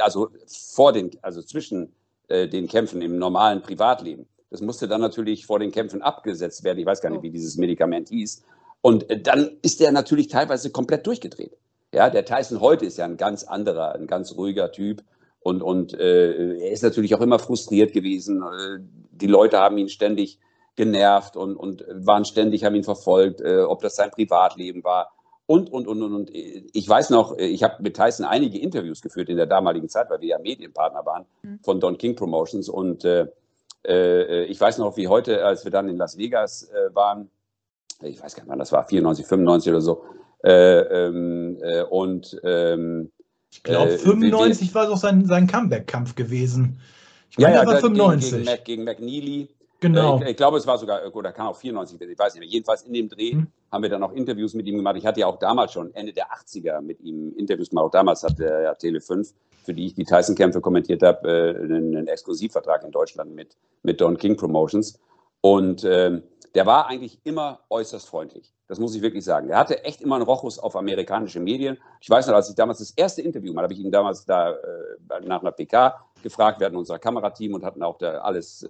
also vor den, also zwischen äh, den Kämpfen im normalen Privatleben. Das musste dann natürlich vor den Kämpfen abgesetzt werden. Ich weiß gar nicht, wie dieses Medikament hieß. Und äh, dann ist er natürlich teilweise komplett durchgedreht. Ja, der Tyson heute ist ja ein ganz anderer, ein ganz ruhiger Typ. Und, und äh, er ist natürlich auch immer frustriert gewesen. Die Leute haben ihn ständig genervt und, und waren ständig, haben ihn verfolgt, äh, ob das sein Privatleben war und, und, und, und. und. Ich weiß noch, ich habe mit Tyson einige Interviews geführt in der damaligen Zeit, weil wir ja Medienpartner waren mhm. von Don King Promotions und äh, äh, ich weiß noch, wie heute, als wir dann in Las Vegas äh, waren, ich weiß gar nicht wann das war, 94, 95 oder so, äh, ähm, äh, und ähm, ich glaube, 95 war doch sein, sein Comeback-Kampf gewesen. Ich meine, ja, ja, war 95. Gegen, gegen, gegen McNeely. Genau. Ich, ich, glaube, es war sogar, oder kann auch 94, ich weiß nicht mehr. Jedenfalls in dem Dreh hm. haben wir dann auch Interviews mit ihm gemacht. Ich hatte ja auch damals schon, Ende der 80er, mit ihm Interviews gemacht. Auch damals hatte er ja Tele 5, für die ich die Tyson-Kämpfe kommentiert habe, äh, einen, Exklusivvertrag in Deutschland mit, mit Don King Promotions. Und ähm, der war eigentlich immer äußerst freundlich. Das muss ich wirklich sagen. Er hatte echt immer einen Rochus auf amerikanische Medien. Ich weiß noch, als ich damals das erste Interview mal, habe ich ihn damals da äh, nach einer PK gefragt. Wir hatten unser Kamerateam und hatten auch da alles äh,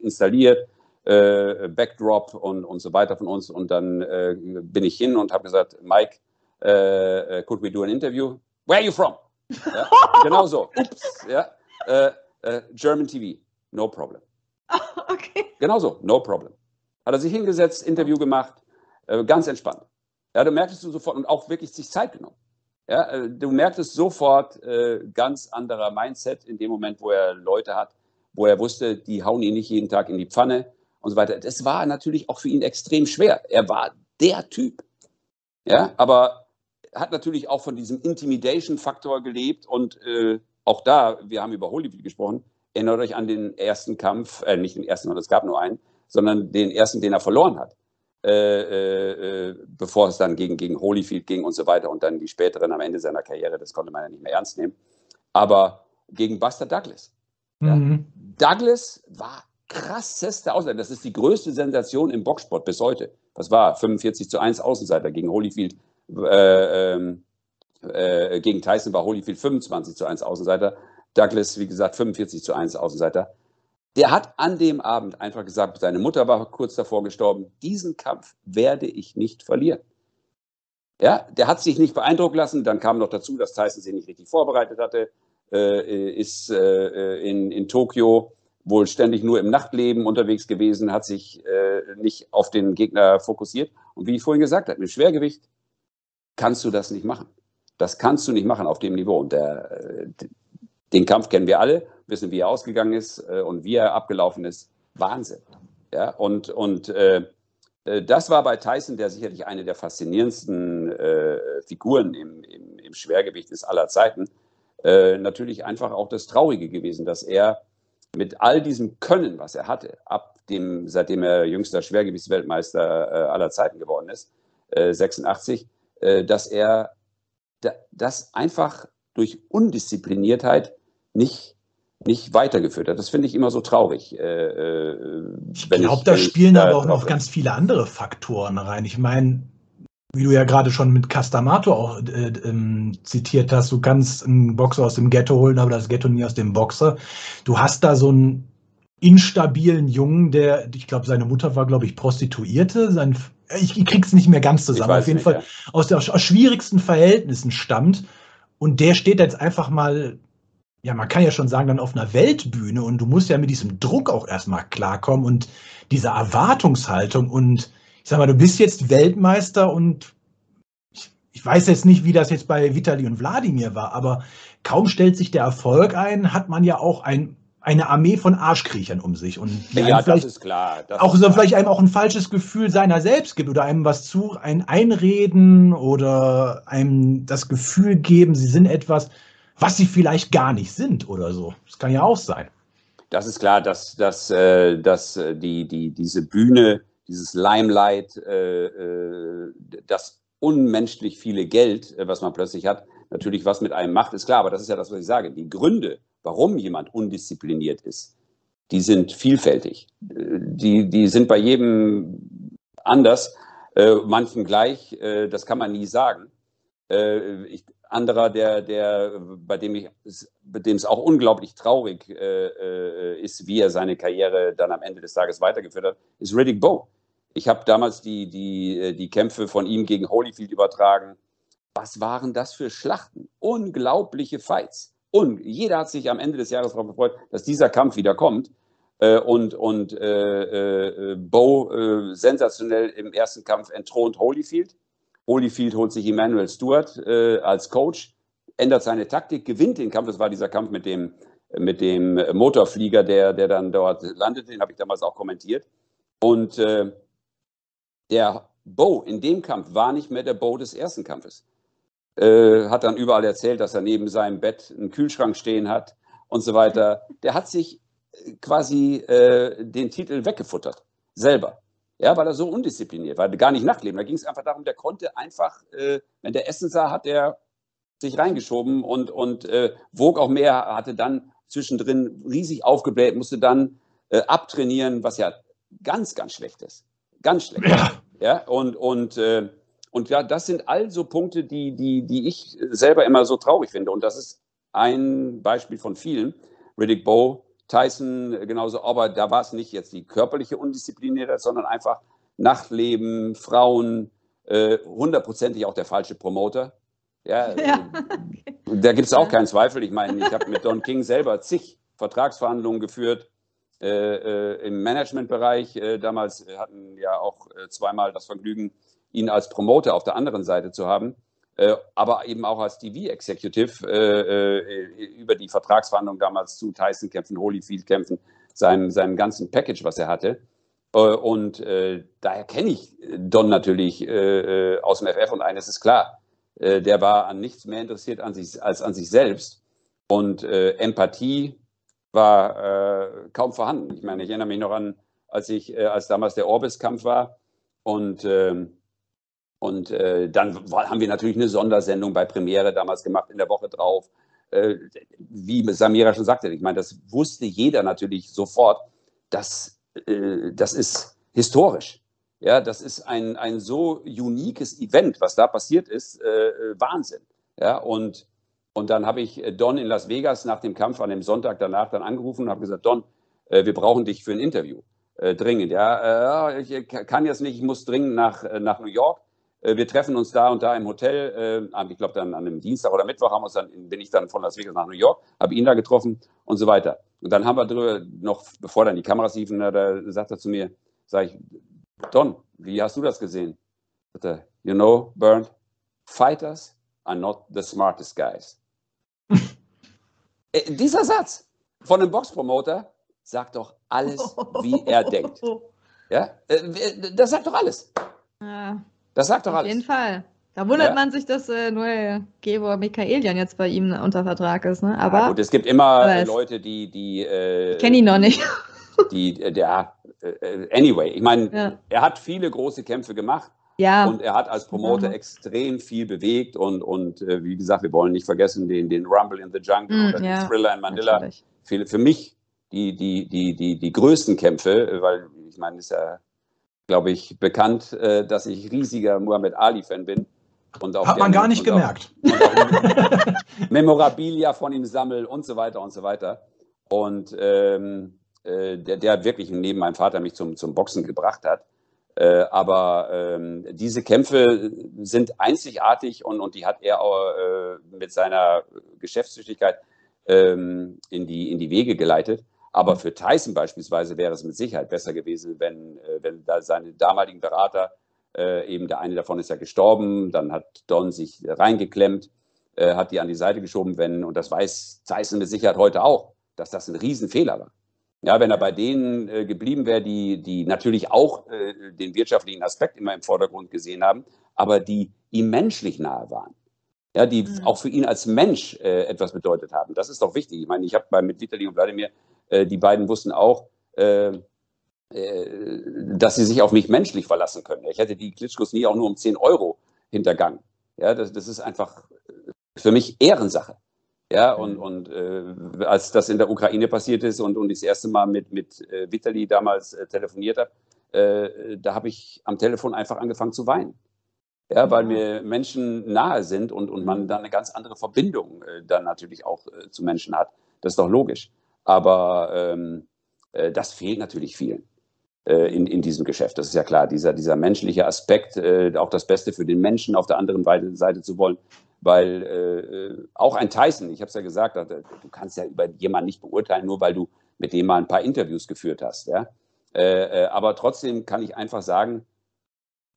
installiert, äh, Backdrop und, und so weiter von uns. Und dann äh, bin ich hin und habe gesagt, Mike, äh, äh, could we do an interview? Where are you from? Ja, genau so. Ups, ja. German TV, no problem. Okay. Genau so, no problem. Hat er sich hingesetzt, Interview gemacht, äh, ganz entspannt. Ja, du merktest du sofort und auch wirklich sich Zeit genommen. Ja, äh, du merktest sofort äh, ganz anderer Mindset in dem Moment, wo er Leute hat, wo er wusste, die hauen ihn nicht jeden Tag in die Pfanne und so weiter. Das war natürlich auch für ihn extrem schwer. Er war der Typ. Ja, aber hat natürlich auch von diesem Intimidation-Faktor gelebt und äh, auch da, wir haben über Holyfield gesprochen, erinnert euch an den ersten Kampf, äh, nicht den ersten, es gab nur einen, sondern den ersten, den er verloren hat. Äh, äh, bevor es dann gegen, gegen Holyfield ging und so weiter und dann die späteren am Ende seiner Karriere, das konnte man ja nicht mehr ernst nehmen. Aber gegen Buster Douglas. Mhm. Ja. Douglas war krasseste Außenseiter. Das ist die größte Sensation im Boxsport bis heute. Was war? 45 zu 1 Außenseiter gegen Holyfield. Äh, ähm, äh, gegen Tyson war Holyfield 25 zu 1 Außenseiter. Douglas, wie gesagt, 45 zu 1 Außenseiter. Der hat an dem Abend einfach gesagt, seine Mutter war kurz davor gestorben, diesen Kampf werde ich nicht verlieren. Ja, der hat sich nicht beeindrucken lassen. Dann kam noch dazu, dass Tyson sich nicht richtig vorbereitet hatte, äh, ist äh, in, in Tokio wohl ständig nur im Nachtleben unterwegs gewesen, hat sich äh, nicht auf den Gegner fokussiert. Und wie ich vorhin gesagt habe, mit Schwergewicht kannst du das nicht machen. Das kannst du nicht machen auf dem Niveau. Und der, äh, den Kampf kennen wir alle, wissen, wie er ausgegangen ist äh, und wie er abgelaufen ist. Wahnsinn. Ja, und und äh, äh, das war bei Tyson, der sicherlich eine der faszinierendsten äh, Figuren im, im, im, Schwergewicht ist aller Zeiten, äh, natürlich einfach auch das Traurige gewesen, dass er mit all diesem Können, was er hatte, ab dem, seitdem er jüngster Schwergewichtsweltmeister äh, aller Zeiten geworden ist, 86, dass er das einfach durch Undiszipliniertheit nicht, nicht weitergeführt hat. Das finde ich immer so traurig. Äh, äh ich glaube, da spielen aber auch noch ganz viele andere Faktoren rein. Ich meine, wie du ja gerade schon mit Castamato auch äh, ähm, zitiert hast, du kannst einen Boxer aus dem Ghetto holen, aber das Ghetto nie aus dem Boxer. Du hast da so einen instabilen Jungen, der, ich glaube, seine Mutter war, glaube ich, Prostituierte. Sein, ich, krieg's nicht mehr ganz zusammen. Auf jeden nicht, Fall ja. aus, der, aus schwierigsten Verhältnissen stammt. Und der steht jetzt einfach mal ja, man kann ja schon sagen, dann auf einer Weltbühne und du musst ja mit diesem Druck auch erstmal klarkommen und dieser Erwartungshaltung und ich sag mal, du bist jetzt Weltmeister und ich, ich weiß jetzt nicht, wie das jetzt bei Vitali und Wladimir war, aber kaum stellt sich der Erfolg ein, hat man ja auch ein, eine Armee von Arschkriechern um sich und ja, das ist klar. Das auch so vielleicht einem auch ein falsches Gefühl seiner selbst gibt oder einem was zu, ein Einreden oder einem das Gefühl geben, sie sind etwas, was sie vielleicht gar nicht sind oder so. Das kann ja auch sein. Das ist klar, dass, dass, äh, dass äh, die, die, diese Bühne, dieses Limelight, äh, äh, das unmenschlich viele Geld, äh, was man plötzlich hat, natürlich was mit einem macht, ist klar. Aber das ist ja das, was ich sage. Die Gründe, warum jemand undiszipliniert ist, die sind vielfältig. Die, die sind bei jedem anders, äh, manchen gleich. Äh, das kann man nie sagen. Äh, ich, anderer, der, der, bei dem ich, bei dem es auch unglaublich traurig äh, äh, ist, wie er seine Karriere dann am Ende des Tages weitergeführt hat, ist Riddick Bowe. Ich habe damals die, die, äh, die Kämpfe von ihm gegen Holyfield übertragen. Was waren das für Schlachten? Unglaubliche Fights. Und jeder hat sich am Ende des Jahres darauf gefreut, dass dieser Kampf wieder kommt. Äh, und und äh, äh, Bowe äh, sensationell im ersten Kampf entthront Holyfield Holyfield holt sich Emmanuel Stewart äh, als Coach, ändert seine Taktik, gewinnt den Kampf. Das war dieser Kampf mit dem, mit dem Motorflieger, der, der dann dort landete. Den habe ich damals auch kommentiert. Und äh, der Bo in dem Kampf war nicht mehr der Bo des ersten Kampfes. Äh, hat dann überall erzählt, dass er neben seinem Bett einen Kühlschrank stehen hat und so weiter. Der hat sich quasi äh, den Titel weggefuttert, selber. Ja, weil er so undiszipliniert war, gar nicht Nachtleben. Da ging es einfach darum, der konnte einfach, äh, wenn der Essen sah, hat er sich reingeschoben und, und äh, wog auch mehr, hatte dann zwischendrin riesig aufgebläht, musste dann äh, abtrainieren, was ja ganz, ganz schlecht ist. Ganz schlecht. Ja. ja und und, äh, und ja, das sind all so Punkte, die, die, die ich selber immer so traurig finde. Und das ist ein Beispiel von vielen. Riddick Bowe Tyson genauso, aber da war es nicht jetzt die körperliche Undiszipliniertheit, sondern einfach Nachtleben, Frauen, äh, hundertprozentig auch der falsche Promoter. Ja, ja okay. da gibt es auch keinen Zweifel. Ich meine, ich habe mit Don King selber zig Vertragsverhandlungen geführt äh, äh, im Managementbereich. Äh, damals hatten ja auch äh, zweimal das Vergnügen, ihn als Promoter auf der anderen Seite zu haben, äh, aber eben auch als TV-Executive über die Vertragsverhandlungen damals zu Tyson-Kämpfen, Holyfield-Kämpfen, seinem, seinem ganzen Package, was er hatte. Und daher kenne ich Don natürlich aus dem FF und eines ist klar, der war an nichts mehr interessiert an sich, als an sich selbst. Und Empathie, war äh, kaum vorhanden. Ich meine, ich erinnere mich noch an, als ich, äh, als damals der Orbis-Kampf war und, äh, und äh, dann war, haben wir natürlich eine Sondersendung bei Premiere damals gemacht in der Woche drauf. Äh, wie Samira schon sagte, ich meine, das wusste jeder natürlich sofort, dass äh, das ist historisch. Ja, das ist ein, ein so uniques Event, was da passiert ist, Wahnsinn. Ja, und und dann habe ich äh, Don in Las Vegas nach dem Kampf an dem Sonntag danach dann angerufen und habe gesagt, Don, äh, wir brauchen dich für ein Interview. Äh, dringend, ja. Äh, ich kann jetzt nicht, ich muss dringend nach, äh, nach New York. Äh, wir treffen uns da und da im Hotel. ich glaube, dann an einem Dienstag oder Mittwoch haben uns dann, bin ich dann von Las Vegas nach New York, habe ihn da getroffen und so weiter. Und dann haben wir drüber, noch bevor dann die Kameras liefen, da sagt er zu mir, sage ich, Don, wie hast du das gesehen? Sagt er, you know, Bernd, fighters are not the smartest guys. Äh, dieser Satz von einem Boxpromoter sagt doch alles, wie er denkt. Ja, äh, das sagt doch alles. Ja, das sagt doch auf alles. Auf jeden Fall. Da wundert Ja. man sich, dass äh, nur Gebor Michaelian jetzt bei ihm unter Vertrag ist. Ne? Aber ja, gut, es gibt immer äh, weiß. Leute, die, die, äh, ich kenne ihn noch nicht. die, äh, der, äh, anyway, ich meine, Ja. er hat viele große Kämpfe gemacht Ja, und er hat als Promoter Mhm. extrem viel bewegt und, und äh, wie gesagt, wir wollen nicht vergessen den, den Rumble in the Jungle Mm, oder den ja, Thriller in Manila. für, für mich die, die, die, die, die größten Kämpfe, äh, weil ich meine, ist ja, glaube ich, bekannt, äh, dass ich riesiger Muhammad Ali-Fan bin. Und auch Hat man gar nicht gemerkt. auch Memorabilia von ihm sammel und so weiter und so weiter. Und ähm, äh, der, der wirklich neben meinem Vater mich zum, zum Boxen gebracht hat. Äh, aber ähm, diese Kämpfe sind einzigartig und, und die hat er auch, äh, mit seiner Geschäftstüchtigkeit ähm, in, die, in die Wege geleitet. Aber für Tyson beispielsweise wäre es mit Sicherheit besser gewesen, wenn, äh, wenn da seine damaligen Berater, äh, eben der eine davon ist ja gestorben, dann hat Don sich reingeklemmt, äh, hat die an die Seite geschoben, wenn, und das weiß Tyson mit Sicherheit heute auch, dass das ein Riesenfehler war. Ja, wenn er bei denen äh, geblieben wäre, die, die natürlich auch äh, den wirtschaftlichen Aspekt immer im Vordergrund gesehen haben, aber die ihm menschlich nahe waren. Ja, die Mhm. auch für ihn als Mensch äh, etwas bedeutet haben. Das ist doch wichtig. Ich meine, ich habe bei mit Vitali und Wladimir, die beiden wussten auch, äh, äh, dass sie sich auf mich menschlich verlassen können. Ich hätte die Klitschkos nie auch nur um 10 Euro hintergangen. Ja, das, das ist einfach äh, für mich Ehrensache. Ja, und, und äh, als das in der Ukraine passiert ist und, und ich das erste Mal mit, mit äh, Vitali damals äh, telefoniert habe, äh, da habe ich am Telefon einfach angefangen zu weinen. Ja, weil mir Menschen nahe sind und, und man dann eine ganz andere Verbindung äh, dann natürlich auch äh, zu Menschen hat. Das ist doch logisch. Aber ähm, äh, das fehlt natürlich vielen äh, in, in diesem Geschäft. Das ist ja klar, dieser, dieser menschliche Aspekt, äh, auch das Beste für den Menschen auf der anderen Seite zu wollen. Weil äh, auch ein Tyson, ich habe es ja gesagt, äh, du kannst ja über jemanden nicht beurteilen, nur weil du mit dem mal ein paar Interviews geführt hast. Ja? Äh, aber trotzdem kann ich einfach sagen,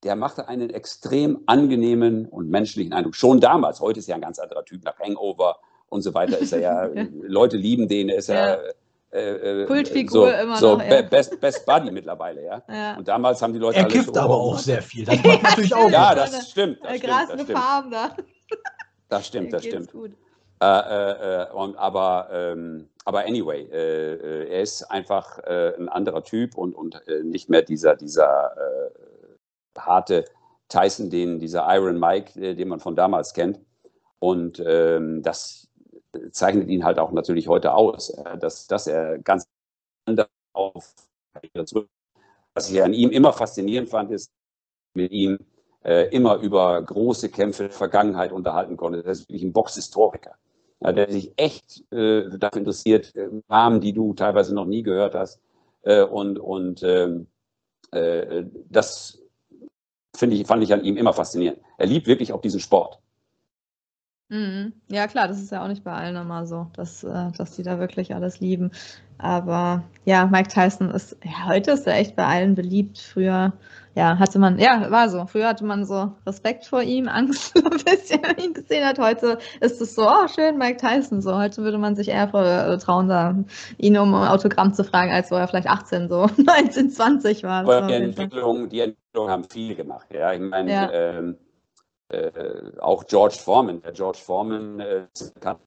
der machte einen extrem angenehmen und menschlichen Eindruck. Schon damals, heute ist er ein ganz anderer Typ, nach Hangover und so weiter ist er ja, Leute lieben den, er ist ja, Ja. äh, äh, Kultfigur so, immer so noch, ja. be- best, best Buddy mittlerweile, ja. Ja. Und damals haben die Leute Er kifft so, aber oh, auch sehr viel. Das macht natürlich auch. Ja, Das stimmt. Das stimmt, grasende das stimmt. Farben da. Das stimmt, das stimmt. Äh, äh, äh, und, aber, ähm, aber anyway, äh, äh, er ist einfach äh, ein anderer Typ und, und äh, nicht mehr dieser, dieser äh, harte Tyson, den, dieser Iron Mike, äh, den man von damals kennt. Und ähm, das zeichnet ihn halt auch natürlich heute aus, äh, dass, dass er ganz anders auf Karriere zurück. Was ich an ihm immer faszinierend fand, ist, mit ihm äh, immer über große Kämpfe der Vergangenheit unterhalten konnte. Er ist wirklich ein Boxhistoriker, ja, der sich echt äh, dafür interessiert, äh, Namen, die du teilweise noch nie gehört hast. Äh, und und ähm, äh, das ich, fand ich an ihm immer faszinierend. Er liebt wirklich auch diesen Sport. Mhm. Ja, klar, das ist ja auch nicht bei allen immer so, dass, äh, dass die da wirklich alles lieben. Aber ja, Mike Tyson ist, ja, heute ist er echt bei allen beliebt. Früher, ja, hatte man, ja, war so. Früher hatte man so Respekt vor ihm, Angst so ein bisschen, wenn man ihn gesehen hat. Heute ist es so, oh, schön, Mike Tyson. So, heute würde man sich eher äh, trauen, da, ihn um ein Autogramm zu fragen, als wo er vielleicht 18, so 19, 20 war. Aber die Entwicklung, die Entwicklung haben viel gemacht, ja. Ich meine, ja. ähm, äh, auch George Foreman. Der George Foreman äh, kann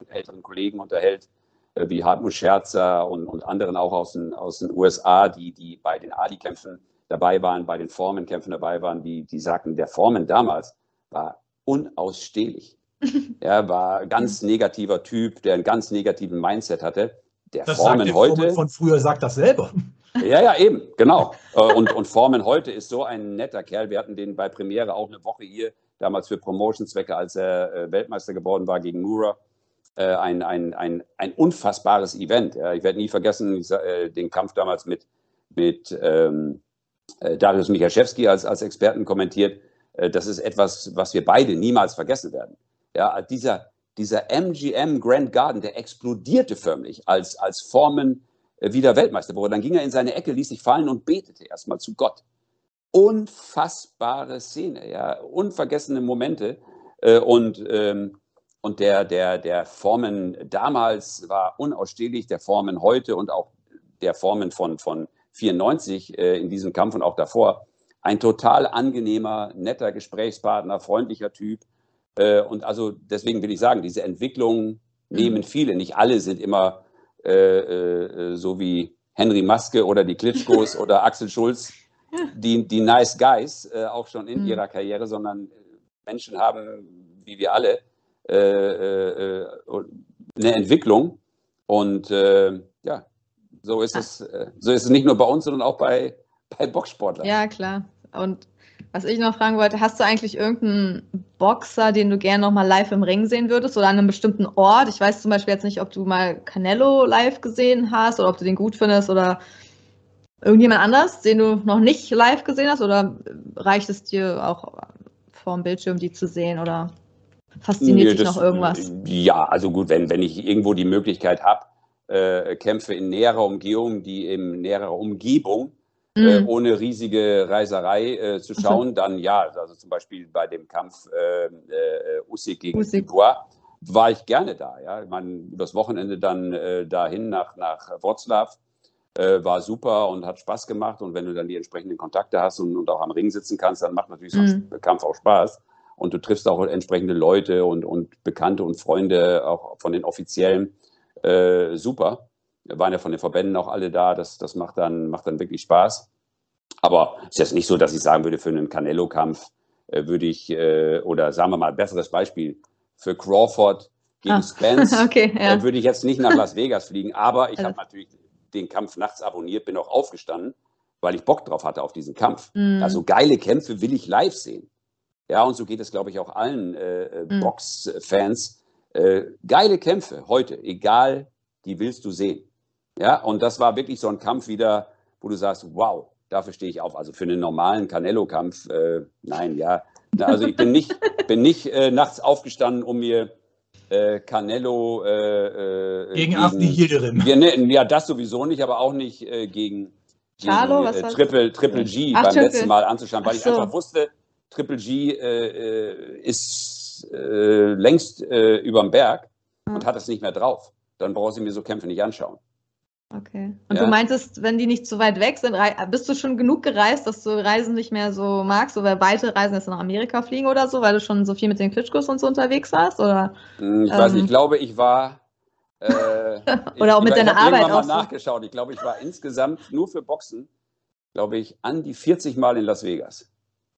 mit älteren Kollegen unterhält, äh, wie Hartmut Scherzer und, und anderen auch aus den, aus den USA, die, die bei den Ali-Kämpfen dabei waren, bei den Foreman-Kämpfen dabei waren, die, die sagten, der Foreman damals war unausstehlich. er war ganz negativer Typ, der einen ganz negativen Mindset hatte. Der das Foreman sagt heute. Foreman von früher sagt das selber. Ja, ja, eben, genau. Äh, und, und Foreman heute ist so ein netter Kerl. Wir hatten den bei Premiere auch eine Woche hier, damals für Promotion-Zwecke, als er äh, Weltmeister geworden war gegen Mura. Äh, ein, ein, ein, ein unfassbares Event. Ich werde nie vergessen den Kampf damals mit, mit ähm, Darius Michaschewski als, als Experten kommentiert. Das ist etwas, was wir beide niemals vergessen werden. Ja, dieser, dieser MGM Grand Garden, der explodierte förmlich, als, als Formen äh, wieder Weltmeister wurde. Dann ging er in seine Ecke, ließ sich fallen und betete erstmal zu Gott. Unfassbare Szene, ja, unvergessene Momente. Äh, und, ähm, und der, der, der Formen damals war unausstehlich, der Formen heute und auch der Formen von, von 94 äh, in diesem Kampf und auch davor. Ein total angenehmer, netter Gesprächspartner, freundlicher Typ. und also deswegen will ich sagen, diese Entwicklungen nehmen mhm. viele. Nicht alle sind immer äh, äh, so wie Henry Maske oder die Klitschkos oder Axel Schulz, die, die Nice Guys, äh, auch schon in mhm. ihrer Karriere, sondern Menschen haben, wie wir alle, äh, äh, eine Entwicklung. Und ja, so ist, es, so ist es nicht nur bei uns, sondern auch bei, bei Boxsportlern. Ja, klar. Und was ich noch fragen wollte, hast du eigentlich irgendeinen Boxer, den du gerne noch mal live im Ring sehen würdest oder an einem bestimmten Ort? Ich weiß zum Beispiel jetzt nicht, ob du mal Canelo live gesehen hast oder ob du den gut findest oder irgendjemand anders, den du noch nicht live gesehen hast oder reicht es dir auch vorm Bildschirm, die zu sehen oder fasziniert nee, dich noch irgendwas? Ja, also gut, wenn, wenn ich irgendwo die Möglichkeit habe, äh, Kämpfe in näherer Umgebung, die in näherer Umgebung äh, mhm. ohne riesige Reiserei äh, zu schauen, mhm. dann ja, also zum Beispiel bei dem Kampf äh, äh, Usyk gegen Usyk. Dubois war ich gerne da. Ja, ich meine, übers Wochenende dann äh, dahin nach, nach Wroclaw äh, war super und hat Spaß gemacht. Und wenn du dann die entsprechenden Kontakte hast und, und auch am Ring sitzen kannst, dann macht natürlich mhm. so ein Kampf auch Spaß. Und du triffst auch entsprechende Leute und, und Bekannte und Freunde, auch von den Offiziellen. Äh, super waren ja von den Verbänden auch alle da. Das, das macht, dann, macht dann wirklich Spaß. Aber es ist jetzt nicht so, dass ich sagen würde, für einen Canelo-Kampf äh, würde ich, äh, oder sagen wir mal, besseres Beispiel, für Crawford gegen ah, Spence okay, ja. äh, würde ich jetzt nicht nach Las Vegas fliegen. Aber ich also. habe natürlich den Kampf nachts abonniert, bin auch aufgestanden, weil ich Bock drauf hatte auf diesen Kampf. Mm. Also geile Kämpfe will ich live sehen. Ja, und so geht es, glaube ich, auch allen äh, mm. Box-Fans. Geile Kämpfe heute, egal, die willst du sehen. Ja, und das war wirklich so ein Kampf wieder, wo du sagst, wow, dafür stehe ich auf. Also für einen normalen Canelo-Kampf, äh, nein, ja. Also ich bin nicht, bin nicht äh, nachts aufgestanden, um mir äh, Canelo äh, äh, gegen, gegen Afni Yildirim. Ja, ne, ja, das sowieso nicht, aber auch nicht äh, gegen, gegen Charlo, äh, Triple, Triple G Ach, beim Triple. letzten Mal anzuschauen, weil so. ich einfach wusste, Triple G äh, ist äh, längst äh, überm Berg mhm. und hat es nicht mehr drauf. Dann brauchst du mir so Kämpfe nicht anschauen. Okay. Und ja. du meintest, wenn die nicht zu weit weg sind, bist du schon genug gereist, dass du Reisen nicht mehr so magst, so weite Reisen jetzt nach Amerika fliegen oder so, weil du schon so viel mit den Klitschkos und so unterwegs warst? Oder, hm, ich ähm, weiß nicht, ich glaube, ich war. Äh, oder auch ich, mit deiner Arbeit. Ich habe mal nachgeschaut. Ich glaube, ich war insgesamt nur für Boxen, glaube ich, an die 40 Mal in Las Vegas.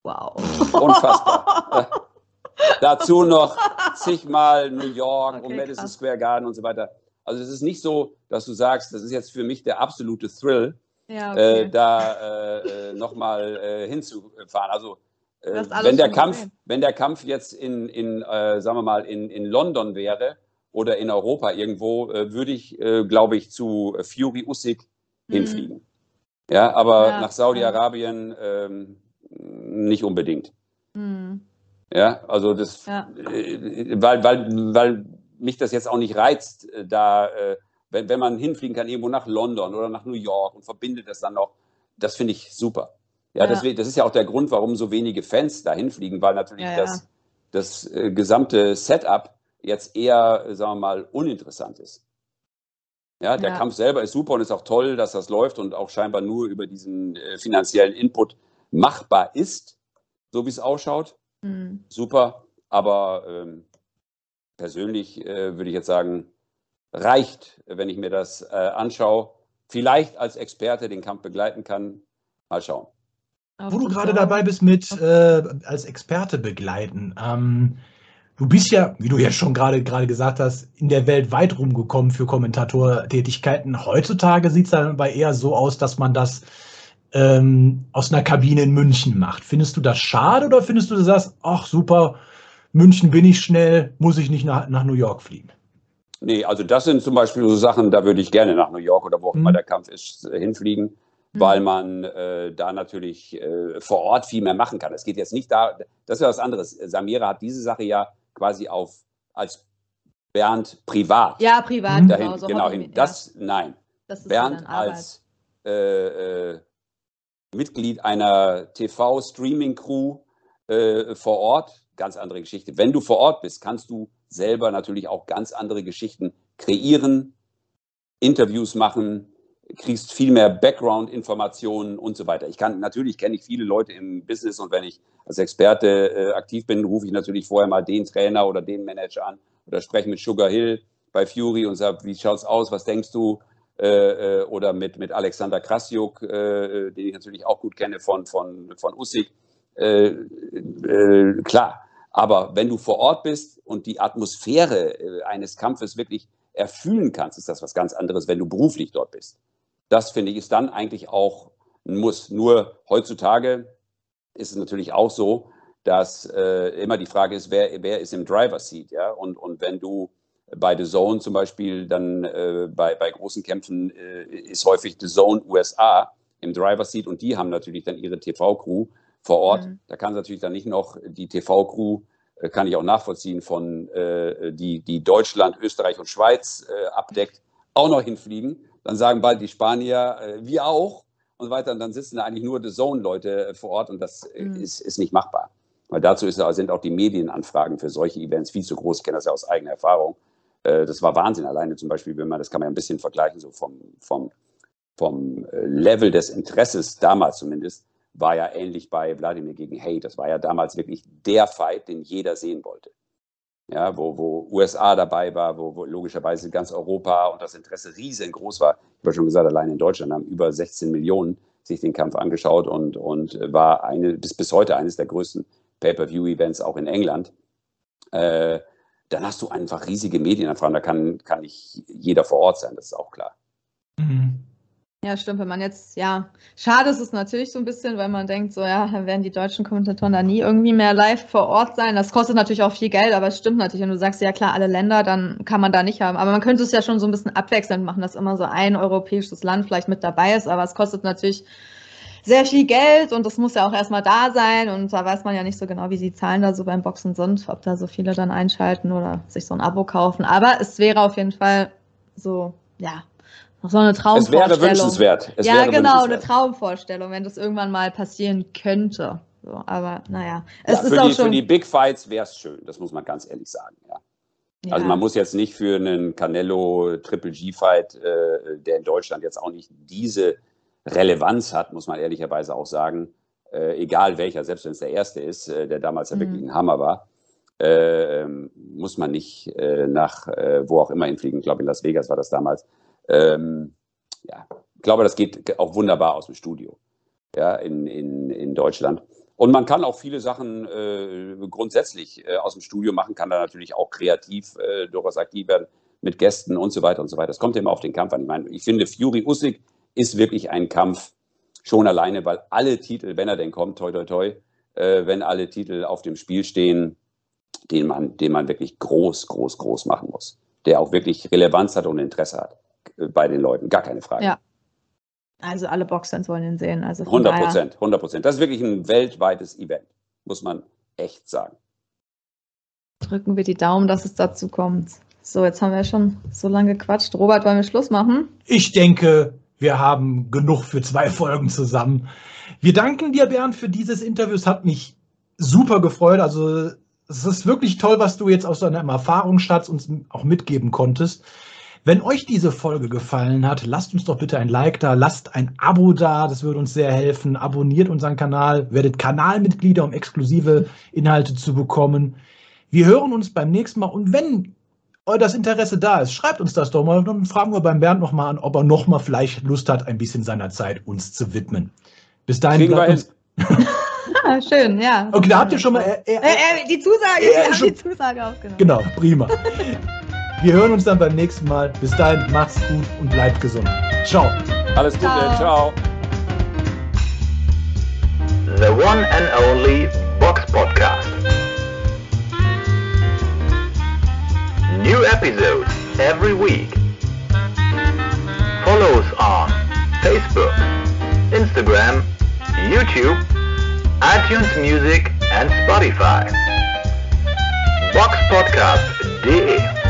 Wow. Unfassbar. Dazu noch zigmal New York okay, und Madison krass. Square Garden und so weiter. Also es ist nicht so, dass du sagst, das ist jetzt für mich der absolute Thrill, ja, okay. äh, da äh, äh nochmal äh, hinzufahren. Also äh, wenn, der Kampf, wenn der Kampf jetzt in, in äh, sagen wir mal, in, in London wäre oder in Europa irgendwo, äh, würde ich, glaube ich, zu Fury Usyk mhm. hinfliegen. Ja, aber ja, nach Saudi-Arabien ähm, nicht unbedingt. Mhm. Ja, also das, ja. Äh, weil, weil, weil mich das jetzt auch nicht reizt, äh, da, äh, wenn, wenn man hinfliegen kann, irgendwo nach London oder nach New York und verbindet das dann noch, das finde ich super. Ja, ja. Das, das, ist ja auch der Grund, warum so wenige Fans da hinfliegen, weil natürlich ja, das, das äh, gesamte Setup jetzt eher, sagen wir mal, uninteressant ist. Ja, der Kampf selber ist super und ist auch toll, dass das läuft und auch scheinbar nur über diesen äh, finanziellen Input machbar ist, so wie es ausschaut. Mhm. Super, aber ähm, persönlich äh, würde ich jetzt sagen, reicht, wenn ich mir das äh, anschaue. Vielleicht als Experte den Kampf begleiten kann. Mal schauen. Wo du gerade dabei bist mit äh, als Experte begleiten. Ähm, du bist ja, wie du ja schon gerade gerade gesagt hast, in der Welt weit rumgekommen für Kommentatortätigkeiten. Heutzutage sieht es dann aber eher so aus, dass man das ähm, aus einer Kabine in München macht. Findest du das schade oder findest du, du sagst, ach super, München bin ich schnell, muss ich nicht nach, nach New York fliegen? Nee, also das sind zum Beispiel so Sachen, da würde ich gerne nach New York oder wo auch immer mhm. der Kampf ist, äh, hinfliegen, mhm. weil man äh, da natürlich äh, vor Ort viel mehr machen kann. Es geht jetzt nicht da, das ist ja was anderes. Samira hat diese Sache ja quasi auf als Bernd privat. Ja, privat. Dahin, genau, so genau hin. Das, nein. Das Bernd als äh, äh, Mitglied einer TV-Streaming-Crew äh, vor Ort, ganz andere Geschichte. Wenn du vor Ort bist, kannst du selber natürlich auch ganz andere Geschichten kreieren, Interviews machen, kriegst viel mehr Background-Informationen und so weiter. Ich kann, natürlich kenne ich viele Leute im Business und wenn ich als Experte äh, aktiv bin, rufe ich natürlich vorher mal den Trainer oder den Manager an oder spreche mit Sugar Hill bei Fury und sage, wie schaut's aus, was denkst du? Äh, äh, oder mit, mit Alexander Krasjuk, äh, den ich natürlich auch gut kenne von, von, von äh, klar, aber wenn du vor Ort bist und die Atmosphäre äh, eines Kampfes wirklich erfühlen kannst, ist das was ganz anderes, wenn du beruflich dort bist. Das finde ich ist dann eigentlich auch ein Muss. Nur heutzutage ist es natürlich auch so, dass äh, immer die Frage ist, wer, wer ist im Driver Seat, ja? Und, und wenn du bei The Zone zum Beispiel dann äh, bei, bei großen Kämpfen äh, ist häufig The Zone USA im Driver Seat und die haben natürlich dann ihre TV-Crew vor Ort. Mhm. Da kann natürlich dann nicht noch die TV-Crew, äh, kann ich auch nachvollziehen, von äh, die, die Deutschland, Österreich und Schweiz äh, abdeckt, auch noch hinfliegen. Dann sagen bald die Spanier, wir auch und so weiter. Und dann sitzen da eigentlich nur The Zone-Leute vor Ort und das mhm. ist, ist nicht machbar. Weil dazu ist, sind auch die Medienanfragen für solche Events viel zu groß. Ich kenne das ja aus eigener Erfahrung. Das war Wahnsinn. Alleine zum Beispiel, wenn man, das kann man ja ein bisschen vergleichen, so vom, vom, vom Level des Interesses, damals zumindest, war ja ähnlich bei Wladimir gegen Hay. Das war ja damals wirklich der Fight, den jeder sehen wollte. Ja, wo, wo USA dabei war, wo, wo logischerweise ganz Europa und das Interesse riesengroß war. Ich habe schon gesagt, allein in Deutschland haben über 16 Millionen sich den Kampf angeschaut und, und war eine, bis, bis heute eines der größten Pay-Per-View-Events auch in England. Äh, dann hast du einfach riesige Medienanfragen. Da kann, kann nicht jeder vor Ort sein, das ist auch klar. Mhm. Ja, stimmt. Wenn man jetzt, ja, schade ist es natürlich so ein bisschen, weil man denkt, so, ja, werden die deutschen Kommentatoren da nie irgendwie mehr live vor Ort sein. Das kostet natürlich auch viel Geld, aber es stimmt natürlich. Wenn du sagst, ja klar, alle Länder, dann kann man da nicht haben. Aber man könnte es ja schon so ein bisschen abwechselnd machen, dass immer so ein europäisches Land vielleicht mit dabei ist, aber es kostet natürlich sehr viel Geld und das muss ja auch erstmal da sein und da weiß man ja nicht so genau, wie die Zahlen da so beim Boxen sind, ob da so viele dann einschalten oder sich so ein Abo kaufen. Aber es wäre auf jeden Fall so, ja, so eine Traumvorstellung. Es wäre wünschenswert. Es ja, wäre genau, eine Traumvorstellung, wenn das irgendwann mal passieren könnte. So, aber naja, es ja, ist auch die, schon. Für die Big Fights wäre es schön, das muss man ganz ehrlich sagen. Ja. Ja. Also man muss jetzt nicht für einen Canelo Triple G-Fight, äh, der in Deutschland jetzt auch nicht diese Relevanz hat, muss man ehrlicherweise auch sagen, äh, egal welcher, selbst wenn es der erste ist, äh, der damals ja mhm. wirklich ein Hammer war, äh, muss man nicht äh, nach äh, wo auch immer hinfliegen. Ich glaube, in Las Vegas war das damals. Ähm, ja, ich glaube, das geht auch wunderbar aus dem Studio ja, in, in, in Deutschland. Und man kann auch viele Sachen äh, grundsätzlich äh, aus dem Studio machen, kann da natürlich auch kreativ äh, durchaus aktiv werden mit Gästen und so weiter und so weiter. Das kommt immer auf den Kampf an. Ich meine, ich finde, Fury Usyk ist wirklich ein Kampf schon alleine, weil alle Titel, wenn er denn kommt, toi toi toi, äh, wenn alle Titel auf dem Spiel stehen, den man, den man wirklich groß, groß, groß machen muss, der auch wirklich Relevanz hat und Interesse hat bei den Leuten, gar keine Frage. Ja. Also alle Boxfans wollen ihn sehen. Also 100 Prozent, 100 Prozent. Das ist wirklich ein weltweites Event, muss man echt sagen. drücken wir die Daumen, dass es dazu kommt. So, jetzt haben wir schon so lange gequatscht. Robert, wollen wir Schluss machen? Ich denke, wir haben genug für zwei Folgen zusammen. Wir danken dir, Bernd, für dieses Interview. Es hat mich super gefreut. Also es ist wirklich toll, was du jetzt aus deinem Erfahrungsschatz uns auch mitgeben konntest. Wenn euch diese Folge gefallen hat, lasst uns doch bitte ein Like da, lasst ein Abo da, das würde uns sehr helfen. Abonniert unseren Kanal, werdet Kanalmitglieder, um exklusive Inhalte zu bekommen. Wir hören uns beim nächsten Mal und wenn das Interesse da ist, schreibt uns das doch mal. Dann fragen wir beim Bernd nochmal an, ob er nochmal vielleicht Lust hat, ein bisschen seiner Zeit uns zu widmen. Bis dahin bleibt uns. ah, schön, ja. Okay, da habt ihr schon mal. Äh, äh, äh, die Zusage, äh, wir die Zusage aufgenommen. Genau, prima. wir hören uns dann beim nächsten Mal. Bis dahin, macht's gut und bleibt gesund. Ciao. Alles Gute, ciao. ciao. The one and only Box Podcast. New episodes every week. Follow us on Facebook, Instagram, YouTube, iTunes Music and Spotify. Boxpodcast.de